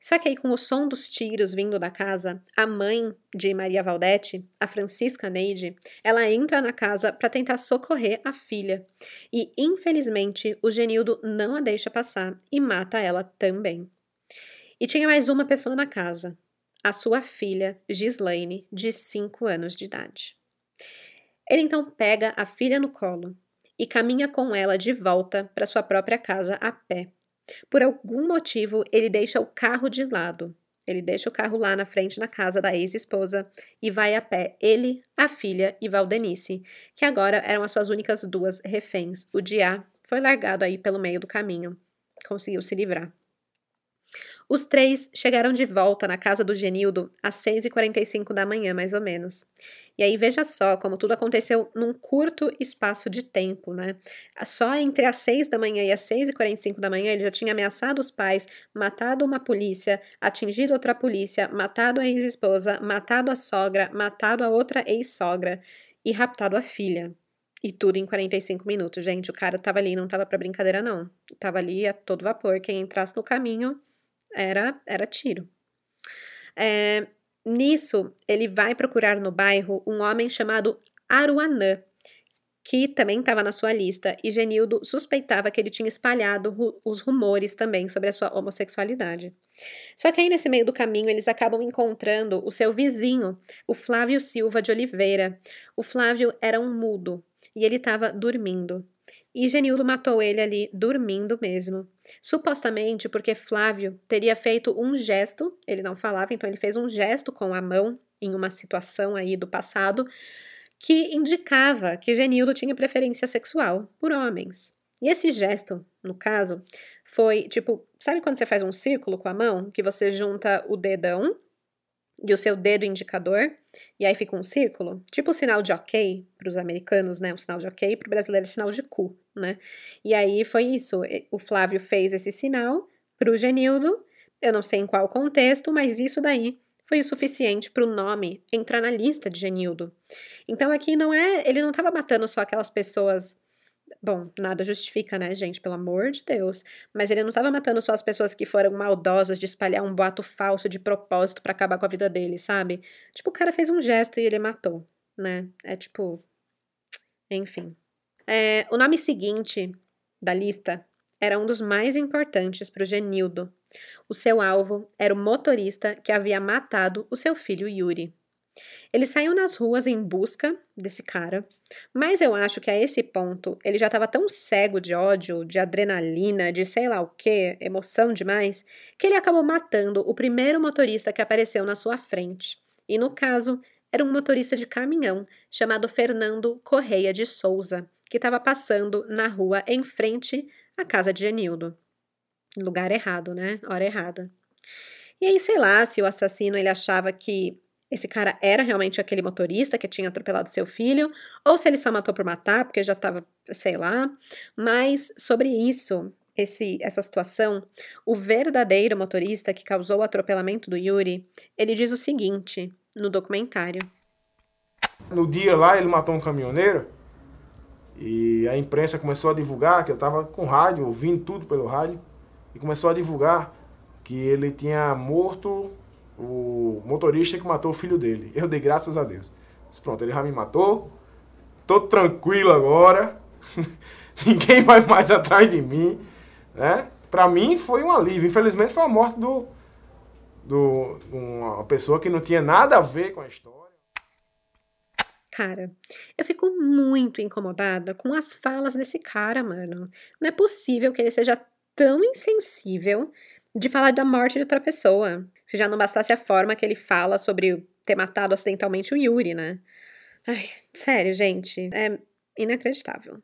S1: Só que aí, com o som dos tiros vindo da casa, a mãe de Maria Valdete, a Francisca Neide, ela entra na casa para tentar socorrer a filha. E, infelizmente, o Genildo não a deixa passar e mata ela também. E tinha mais uma pessoa na casa, a sua filha, Gislaine, de 5 anos de idade. Ele então pega a filha no colo e caminha com ela de volta para sua própria casa a pé. Por algum motivo, ele deixa o carro de lado. Ele deixa o carro lá na frente na casa da ex-esposa e vai a pé, ele, a filha e Valdenice, que agora eram as suas únicas duas reféns. O Diá foi largado aí pelo meio do caminho. conseguiu se livrar. Os três chegaram de volta na casa do Genildo às 6h45 da manhã, mais ou menos. E aí veja só como tudo aconteceu num curto espaço de tempo, né? Só entre as 6 da manhã e as 6h45 da manhã ele já tinha ameaçado os pais, matado uma polícia, atingido outra polícia, matado a ex-esposa, matado a sogra, matado a outra ex-sogra e raptado a filha. E tudo em 45 minutos, gente. O cara tava ali, não tava pra brincadeira, não. Tava ali a todo vapor. Quem entrasse no caminho era, era tiro. É, nisso, ele vai procurar no bairro um homem chamado Aruanã, que também estava na sua lista, e Genildo suspeitava que ele tinha espalhado ru os rumores também sobre a sua homossexualidade. Só que aí, nesse meio do caminho, eles acabam encontrando o seu vizinho, o Flávio Silva de Oliveira. O Flávio era um mudo e ele estava dormindo. E Genildo matou ele ali dormindo mesmo. Supostamente porque Flávio teria feito um gesto, ele não falava, então ele fez um gesto com a mão em uma situação aí do passado que indicava que Genildo tinha preferência sexual por homens. E esse gesto, no caso, foi tipo, sabe quando você faz um círculo com a mão, que você junta o dedão e o seu dedo indicador, e aí fica um círculo, tipo o sinal de ok para os americanos, né? O sinal de ok para o brasileiro é sinal de cu, né? E aí foi isso. O Flávio fez esse sinal para o Genildo, eu não sei em qual contexto, mas isso daí foi o suficiente para o nome entrar na lista de Genildo. Então aqui não é, ele não estava matando só aquelas pessoas Bom, nada justifica, né, gente? Pelo amor de Deus. Mas ele não estava matando só as pessoas que foram maldosas de espalhar um boato falso de propósito para acabar com a vida dele, sabe? Tipo, o cara fez um gesto e ele matou, né? É tipo. Enfim. É, o nome seguinte da lista era um dos mais importantes para o Genildo. O seu alvo era o motorista que havia matado o seu filho Yuri. Ele saiu nas ruas em busca desse cara, mas eu acho que a esse ponto ele já estava tão cego de ódio, de adrenalina, de sei lá o que, emoção demais, que ele acabou matando o primeiro motorista que apareceu na sua frente. E no caso, era um motorista de caminhão chamado Fernando Correia de Souza, que estava passando na rua em frente à casa de Genildo. Lugar errado, né? Hora errada. E aí, sei lá, se o assassino ele achava que esse cara era realmente aquele motorista que tinha atropelado seu filho, ou se ele só matou por matar, porque já estava, sei lá. Mas sobre isso, esse, essa situação, o verdadeiro motorista que causou o atropelamento do Yuri, ele diz o seguinte no documentário.
S5: No dia lá, ele matou um caminhoneiro e a imprensa começou a divulgar, que eu estava com rádio, ouvindo tudo pelo rádio, e começou a divulgar que ele tinha morto o motorista que matou o filho dele. Eu dei graças a Deus. Disse, pronto, ele já me matou. Tô tranquilo agora. Ninguém vai mais atrás de mim. Né? Pra mim foi um alívio. Infelizmente foi a morte do, do uma pessoa que não tinha nada a ver com a história.
S1: Cara, eu fico muito incomodada com as falas desse cara, mano. Não é possível que ele seja tão insensível de falar da morte de outra pessoa. Se já não bastasse a forma que ele fala sobre ter matado acidentalmente o Yuri, né? Ai, sério, gente, é inacreditável.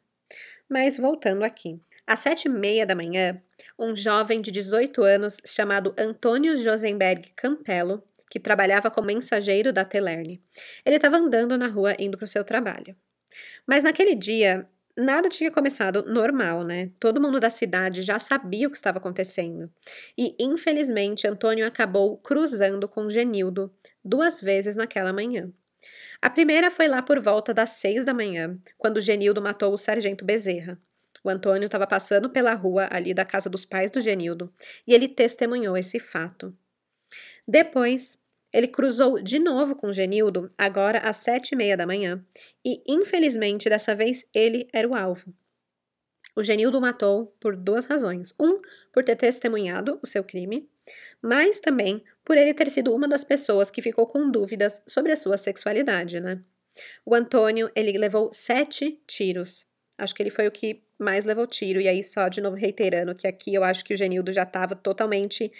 S1: Mas voltando aqui. Às sete e meia da manhã, um jovem de 18 anos chamado Antônio Josenberg Campello, que trabalhava como mensageiro da Telerne. Ele estava andando na rua indo para o seu trabalho. Mas naquele dia, nada tinha começado normal, né? Todo mundo da cidade já sabia o que estava acontecendo. E, infelizmente, Antônio acabou cruzando com Genildo duas vezes naquela manhã. A primeira foi lá por volta das seis da manhã, quando Genildo matou o sargento Bezerra. O Antônio estava passando pela rua ali da casa dos pais do Genildo e ele testemunhou esse fato. Depois, ele cruzou de novo com Genildo, agora às sete e meia da manhã, e infelizmente dessa vez ele era o alvo. O Genildo matou por duas razões. Um, por ter testemunhado o seu crime, mas também por ele ter sido uma das pessoas que ficou com dúvidas sobre a sua sexualidade, né? O Antônio, ele levou sete tiros. Acho que ele foi o que mais levou tiro. E aí, só de novo reiterando que aqui eu acho que o Genildo já estava totalmente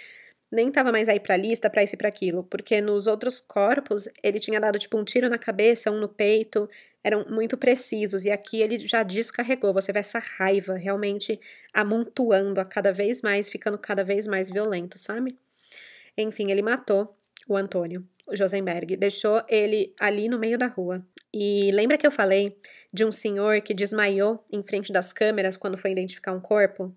S1: nem tava mais aí pra lista, pra isso e pra aquilo, porque nos outros corpos ele tinha dado tipo um tiro na cabeça, um no peito, eram muito precisos, e aqui ele já descarregou. Você vê essa raiva realmente amontoando a cada vez mais, ficando cada vez mais violento, sabe? Enfim, ele matou o Antônio, o Josenberg, deixou ele ali no meio da rua. E lembra que eu falei de um senhor que desmaiou em frente das câmeras quando foi identificar um corpo?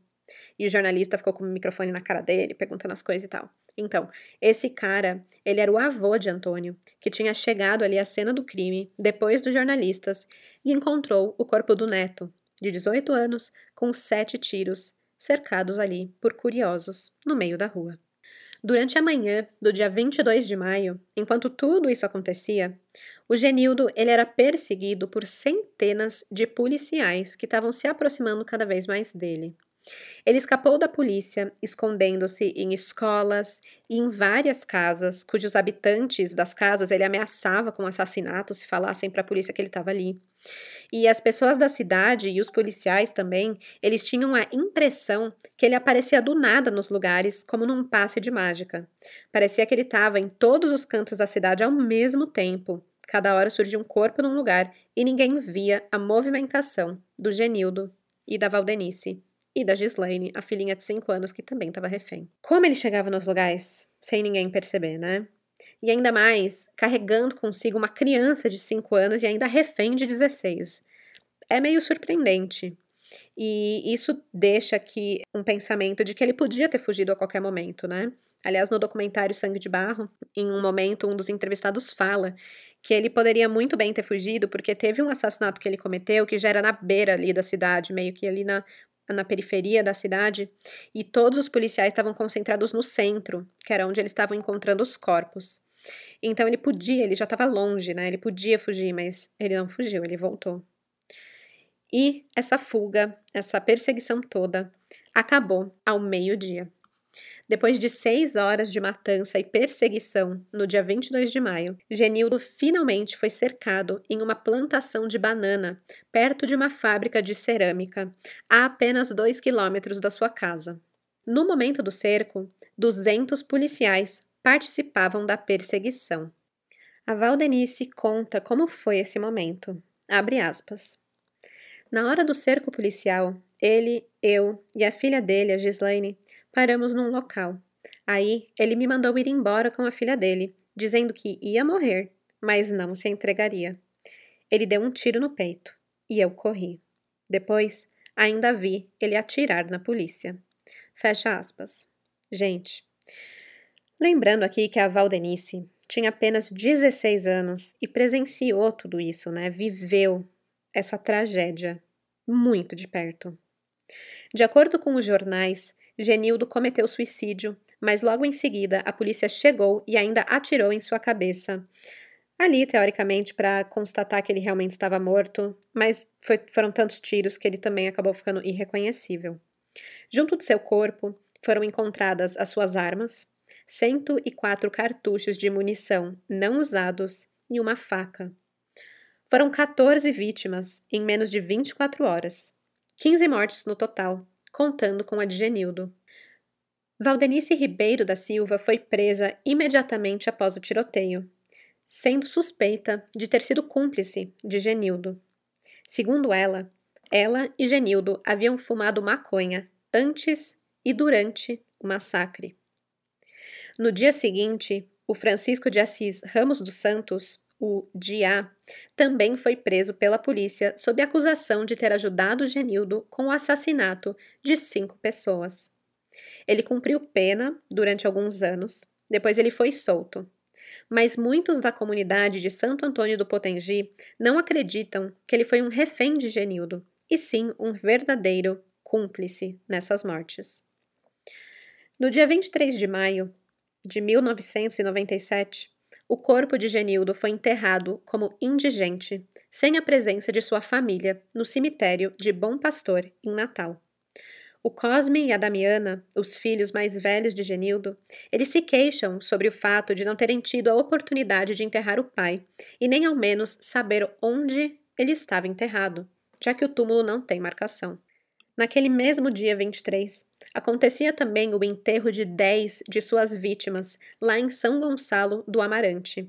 S1: E o jornalista ficou com o microfone na cara dele, perguntando as coisas e tal. Então, esse cara, ele era o avô de Antônio, que tinha chegado ali à cena do crime, depois dos jornalistas, e encontrou o corpo do neto, de 18 anos, com sete tiros, cercados ali por curiosos, no meio da rua. Durante a manhã do dia 22 de maio, enquanto tudo isso acontecia, o Genildo ele era perseguido por centenas de policiais que estavam se aproximando cada vez mais dele. Ele escapou da polícia, escondendo-se em escolas e em várias casas, cujos habitantes das casas ele ameaçava com assassinato se falassem para a polícia que ele estava ali. E as pessoas da cidade e os policiais também, eles tinham a impressão que ele aparecia do nada nos lugares, como num passe de mágica. Parecia que ele estava em todos os cantos da cidade ao mesmo tempo. Cada hora surgia um corpo num lugar e ninguém via a movimentação do Genildo e da Valdenice e da Gislaine, a filhinha de 5 anos que também estava refém. Como ele chegava nos lugares sem ninguém perceber, né? E ainda mais carregando consigo uma criança de 5 anos e ainda refém de 16. É meio surpreendente. E isso deixa aqui um pensamento de que ele podia ter fugido a qualquer momento, né? Aliás, no documentário Sangue de Barro, em um momento, um dos entrevistados fala que ele poderia muito bem ter fugido, porque teve um assassinato que ele cometeu que já era na beira ali da cidade, meio que ali na na periferia da cidade, e todos os policiais estavam concentrados no centro, que era onde eles estavam encontrando os corpos. Então ele podia, ele já estava longe, né? Ele podia fugir, mas ele não fugiu, ele voltou. E essa fuga, essa perseguição toda, acabou ao meio-dia. Depois de seis horas de matança e perseguição, no dia 22 de maio, Genildo finalmente foi cercado em uma plantação de banana, perto de uma fábrica de cerâmica, a apenas dois quilômetros da sua casa. No momento do cerco, 200 policiais participavam da perseguição. A Valdenice conta como foi esse momento. Abre aspas. Na hora do cerco policial, ele, eu e a filha dele, a Gislaine, Paramos num local. Aí ele me mandou ir embora com a filha dele, dizendo que ia morrer, mas não se entregaria. Ele deu um tiro no peito e eu corri. Depois, ainda vi ele atirar na polícia. Fecha aspas. Gente, lembrando aqui que a Valdenice tinha apenas 16 anos e presenciou tudo isso, né? Viveu essa tragédia muito de perto. De acordo com os jornais, Genildo cometeu suicídio, mas logo em seguida a polícia chegou e ainda atirou em sua cabeça. Ali, teoricamente, para constatar que ele realmente estava morto, mas foi, foram tantos tiros que ele também acabou ficando irreconhecível. Junto de seu corpo foram encontradas as suas armas, 104 cartuchos de munição não usados e uma faca. Foram 14 vítimas em menos de 24 horas, 15 mortes no total, contando com a de Genildo. Valdenice Ribeiro da Silva foi presa imediatamente após o tiroteio, sendo suspeita de ter sido cúmplice de Genildo. Segundo ela, ela e Genildo haviam fumado maconha antes e durante o massacre. No dia seguinte, o Francisco de Assis Ramos dos Santos, o Dia, também foi preso pela polícia sob acusação de ter ajudado Genildo com o assassinato de cinco pessoas. Ele cumpriu pena durante alguns anos, depois ele foi solto. Mas muitos da comunidade de Santo Antônio do Potengi não acreditam que ele foi um refém de Genildo, e sim um verdadeiro cúmplice nessas mortes. No dia 23 de maio de 1997, o corpo de Genildo foi enterrado como indigente, sem a presença de sua família, no cemitério de Bom Pastor, em Natal. O Cosme e a Damiana, os filhos mais velhos de Genildo, eles se queixam sobre o fato de não terem tido a oportunidade de enterrar o pai e nem ao menos saber onde ele estava enterrado, já que o túmulo não tem marcação. Naquele mesmo dia 23, acontecia também o enterro de 10 de suas vítimas lá em São Gonçalo do Amarante.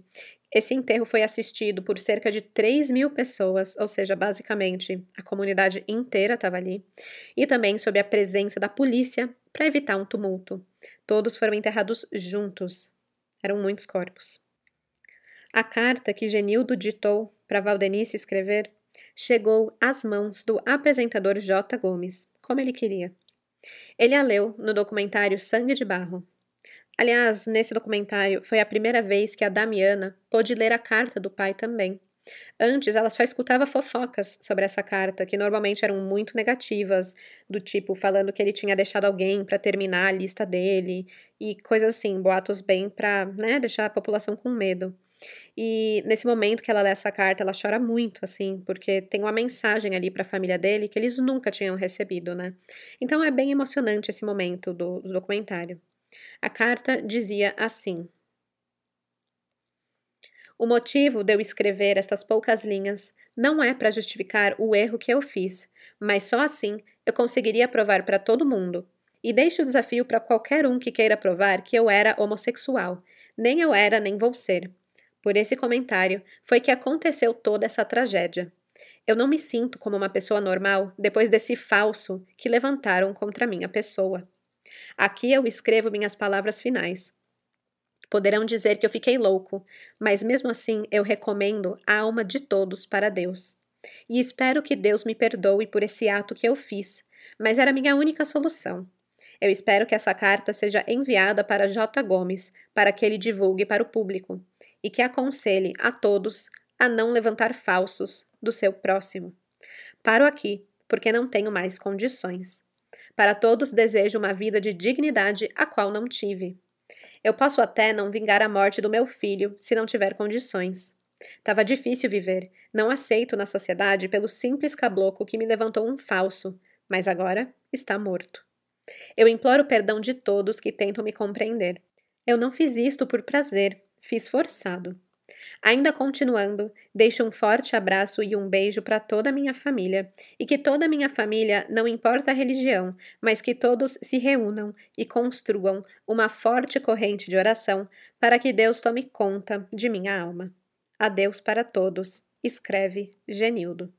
S1: Esse enterro foi assistido por cerca de 3 mil pessoas, ou seja, basicamente a comunidade inteira estava ali, e também sob a presença da polícia para evitar um tumulto. Todos foram enterrados juntos. Eram muitos corpos. A carta que Genildo ditou para Valdenice escrever chegou às mãos do apresentador J. Gomes, como ele queria. Ele a leu no documentário Sangue de Barro. Aliás, nesse documentário foi a primeira vez que a Damiana pôde ler a carta do pai também. Antes, ela só escutava fofocas sobre essa carta, que normalmente eram muito negativas, do tipo falando que ele tinha deixado alguém para terminar a lista dele e coisas assim, boatos bem para né, deixar a população com medo. E nesse momento que ela lê essa carta, ela chora muito, assim, porque tem uma mensagem ali para a família dele que eles nunca tinham recebido, né? Então é bem emocionante esse momento do, do documentário. A carta dizia assim: O motivo de eu escrever estas poucas linhas não é para justificar o erro que eu fiz, mas só assim eu conseguiria provar para todo mundo. E deixo o desafio para qualquer um que queira provar que eu era homossexual. Nem eu era, nem vou ser. Por esse comentário foi que aconteceu toda essa tragédia. Eu não me sinto como uma pessoa normal depois desse falso que levantaram contra minha pessoa. Aqui eu escrevo minhas palavras finais. Poderão dizer que eu fiquei louco, mas mesmo assim eu recomendo a alma de todos para Deus. E espero que Deus me perdoe por esse ato que eu fiz, mas era minha única solução. Eu espero que essa carta seja enviada para J. Gomes, para que ele divulgue para o público, e que aconselhe a todos a não levantar falsos do seu próximo. Paro aqui, porque não tenho mais condições. Para todos desejo uma vida de dignidade a qual não tive. Eu posso até não vingar a morte do meu filho se não tiver condições. Tava difícil viver, não aceito na sociedade pelo simples cabloco que me levantou um falso, mas agora está morto. Eu imploro perdão de todos que tentam me compreender. Eu não fiz isto por prazer, fiz forçado. Ainda continuando, deixo um forte abraço e um beijo para toda a minha família, e que toda a minha família, não importa a religião, mas que todos se reúnam e construam uma forte corrente de oração para que Deus tome conta de minha alma. Adeus para todos, escreve Genildo.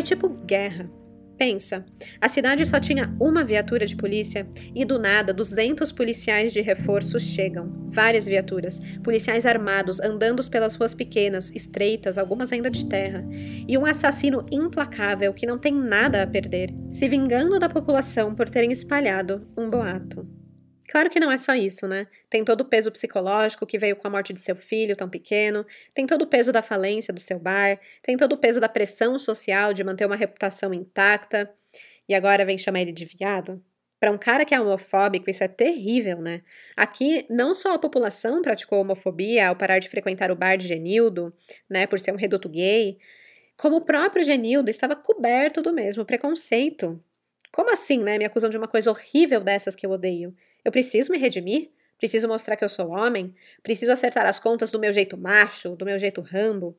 S1: Foi tipo guerra. Pensa, a cidade só tinha uma viatura de polícia e do nada 200 policiais de reforço chegam. Várias viaturas, policiais armados andando pelas ruas pequenas, estreitas, algumas ainda de terra, e um assassino implacável que não tem nada a perder, se vingando da população por terem espalhado um boato. Claro que não é só isso, né? Tem todo o peso psicológico que veio com a morte de seu filho tão pequeno, tem todo o peso da falência do seu bar, tem todo o peso da pressão social de manter uma reputação intacta. E agora vem chamar ele de viado? Para um cara que é homofóbico, isso é terrível, né? Aqui, não só a população praticou homofobia ao parar de frequentar o bar de Genildo, né, por ser um reduto gay, como o próprio Genildo estava coberto do mesmo preconceito. Como assim, né? Me acusam de uma coisa horrível dessas que eu odeio. Eu preciso me redimir? Preciso mostrar que eu sou homem? Preciso acertar as contas do meu jeito macho, do meu jeito rambo?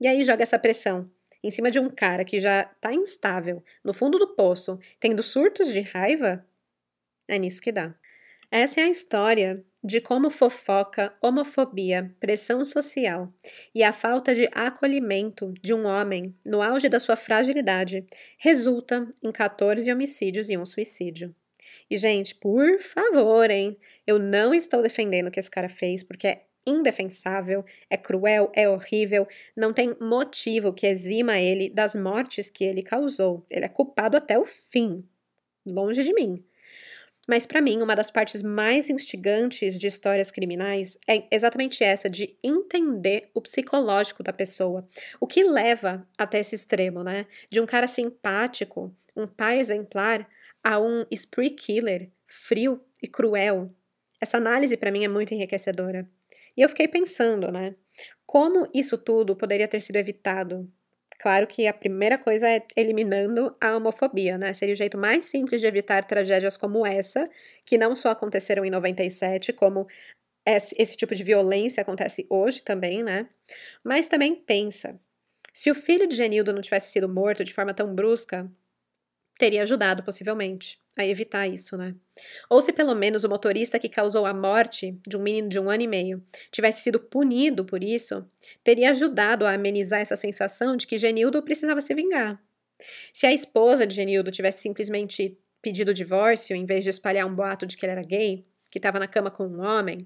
S1: E aí joga essa pressão em cima de um cara que já tá instável, no fundo do poço, tendo surtos de raiva? É nisso que dá. Essa é a história de como fofoca, homofobia, pressão social e a falta de acolhimento de um homem no auge da sua fragilidade resulta em 14 homicídios e um suicídio. E, gente, por favor, hein? Eu não estou defendendo o que esse cara fez, porque é indefensável, é cruel, é horrível, não tem motivo que exima ele das mortes que ele causou. Ele é culpado até o fim. Longe de mim. Mas para mim, uma das partes mais instigantes de histórias criminais é exatamente essa de entender o psicológico da pessoa. O que leva até esse extremo, né? De um cara simpático, um pai exemplar, a um spree killer frio e cruel. Essa análise para mim é muito enriquecedora. E eu fiquei pensando, né? Como isso tudo poderia ter sido evitado? Claro que a primeira coisa é eliminando a homofobia, né? Seria o jeito mais simples de evitar tragédias como essa, que não só aconteceram em 97, como esse, esse tipo de violência acontece hoje também, né? Mas também pensa, se o filho de Genildo não tivesse sido morto de forma tão brusca, teria ajudado, possivelmente, a evitar isso, né? Ou se pelo menos o motorista que causou a morte de um menino de um ano e meio tivesse sido punido por isso, teria ajudado a amenizar essa sensação de que Genildo precisava se vingar. Se a esposa de Genildo tivesse simplesmente pedido o divórcio em vez de espalhar um boato de que ele era gay, que estava na cama com um homem,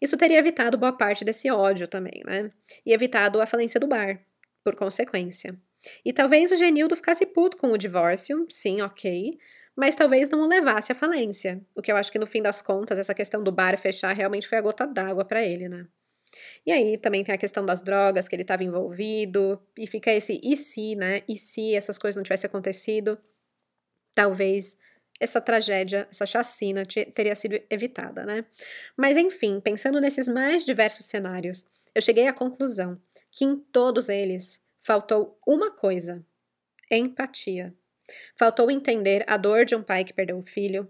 S1: isso teria evitado boa parte desse ódio também, né? E evitado a falência do bar, por consequência. E talvez o Genildo ficasse puto com o divórcio, sim, ok, mas talvez não o levasse à falência. O que eu acho que no fim das contas, essa questão do bar fechar realmente foi a gota d'água para ele, né? E aí também tem a questão das drogas que ele estava envolvido, e fica esse e se, né? E se essas coisas não tivessem acontecido, talvez essa tragédia, essa chacina teria sido evitada, né? Mas enfim, pensando nesses mais diversos cenários, eu cheguei à conclusão que em todos eles faltou uma coisa: empatia. Faltou entender a dor de um pai que perdeu o filho.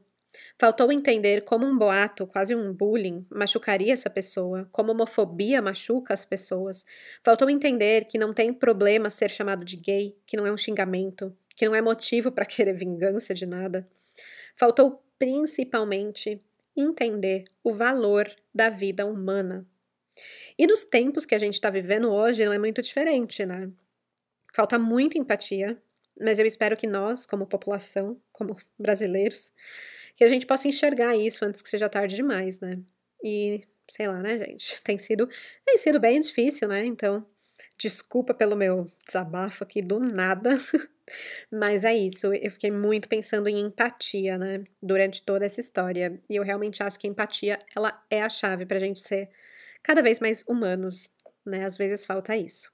S1: Faltou entender como um boato, quase um bullying, machucaria essa pessoa, como homofobia machuca as pessoas. Faltou entender que não tem problema ser chamado de gay, que não é um xingamento, que não é motivo para querer vingança de nada. Faltou principalmente entender o valor da vida humana. E nos tempos que a gente está vivendo hoje não é muito diferente, né? Falta muita empatia, mas eu espero que nós, como população, como brasileiros, que a gente possa enxergar isso antes que seja tarde demais, né? E sei lá, né, gente? Tem sido, tem sido bem difícil, né? Então, desculpa pelo meu desabafo aqui do nada. Mas é isso, eu fiquei muito pensando em empatia, né, durante toda essa história. E eu realmente acho que a empatia, ela é a chave pra gente ser cada vez mais humanos, né? Às vezes falta isso.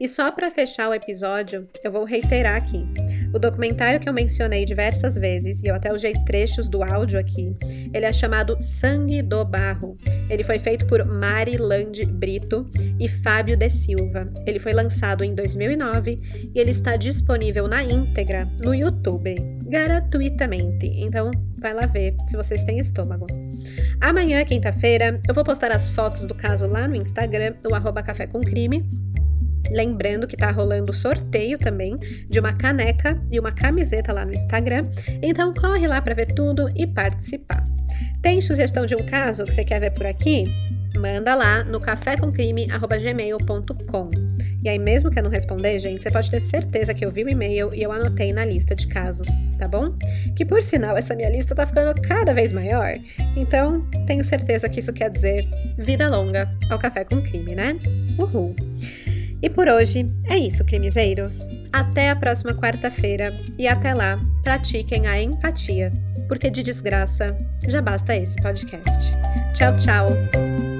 S1: E só para fechar o episódio, eu vou reiterar aqui. O documentário que eu mencionei diversas vezes, e eu até usei trechos do áudio aqui, ele é chamado Sangue do Barro. Ele foi feito por Mariland Brito e Fábio de Silva. Ele foi lançado em 2009 e ele está disponível na íntegra no YouTube, gratuitamente. Então, vai lá ver se vocês têm estômago. Amanhã, quinta-feira, eu vou postar as fotos do caso lá no Instagram, no arroba Café com Crime. Lembrando que tá rolando sorteio também de uma caneca e uma camiseta lá no Instagram. Então corre lá para ver tudo e participar. Tem sugestão de um caso que você quer ver por aqui? Manda lá no cafécomcrime@gmail.com. E aí mesmo que eu não responder, gente, você pode ter certeza que eu vi o e-mail e eu anotei na lista de casos, tá bom? Que por sinal essa minha lista tá ficando cada vez maior. Então, tenho certeza que isso quer dizer vida longa ao café com crime, né? Uhul. E por hoje é isso, crimezeiros. Até a próxima quarta-feira e até lá, pratiquem a empatia, porque de desgraça já basta esse podcast. Tchau, tchau!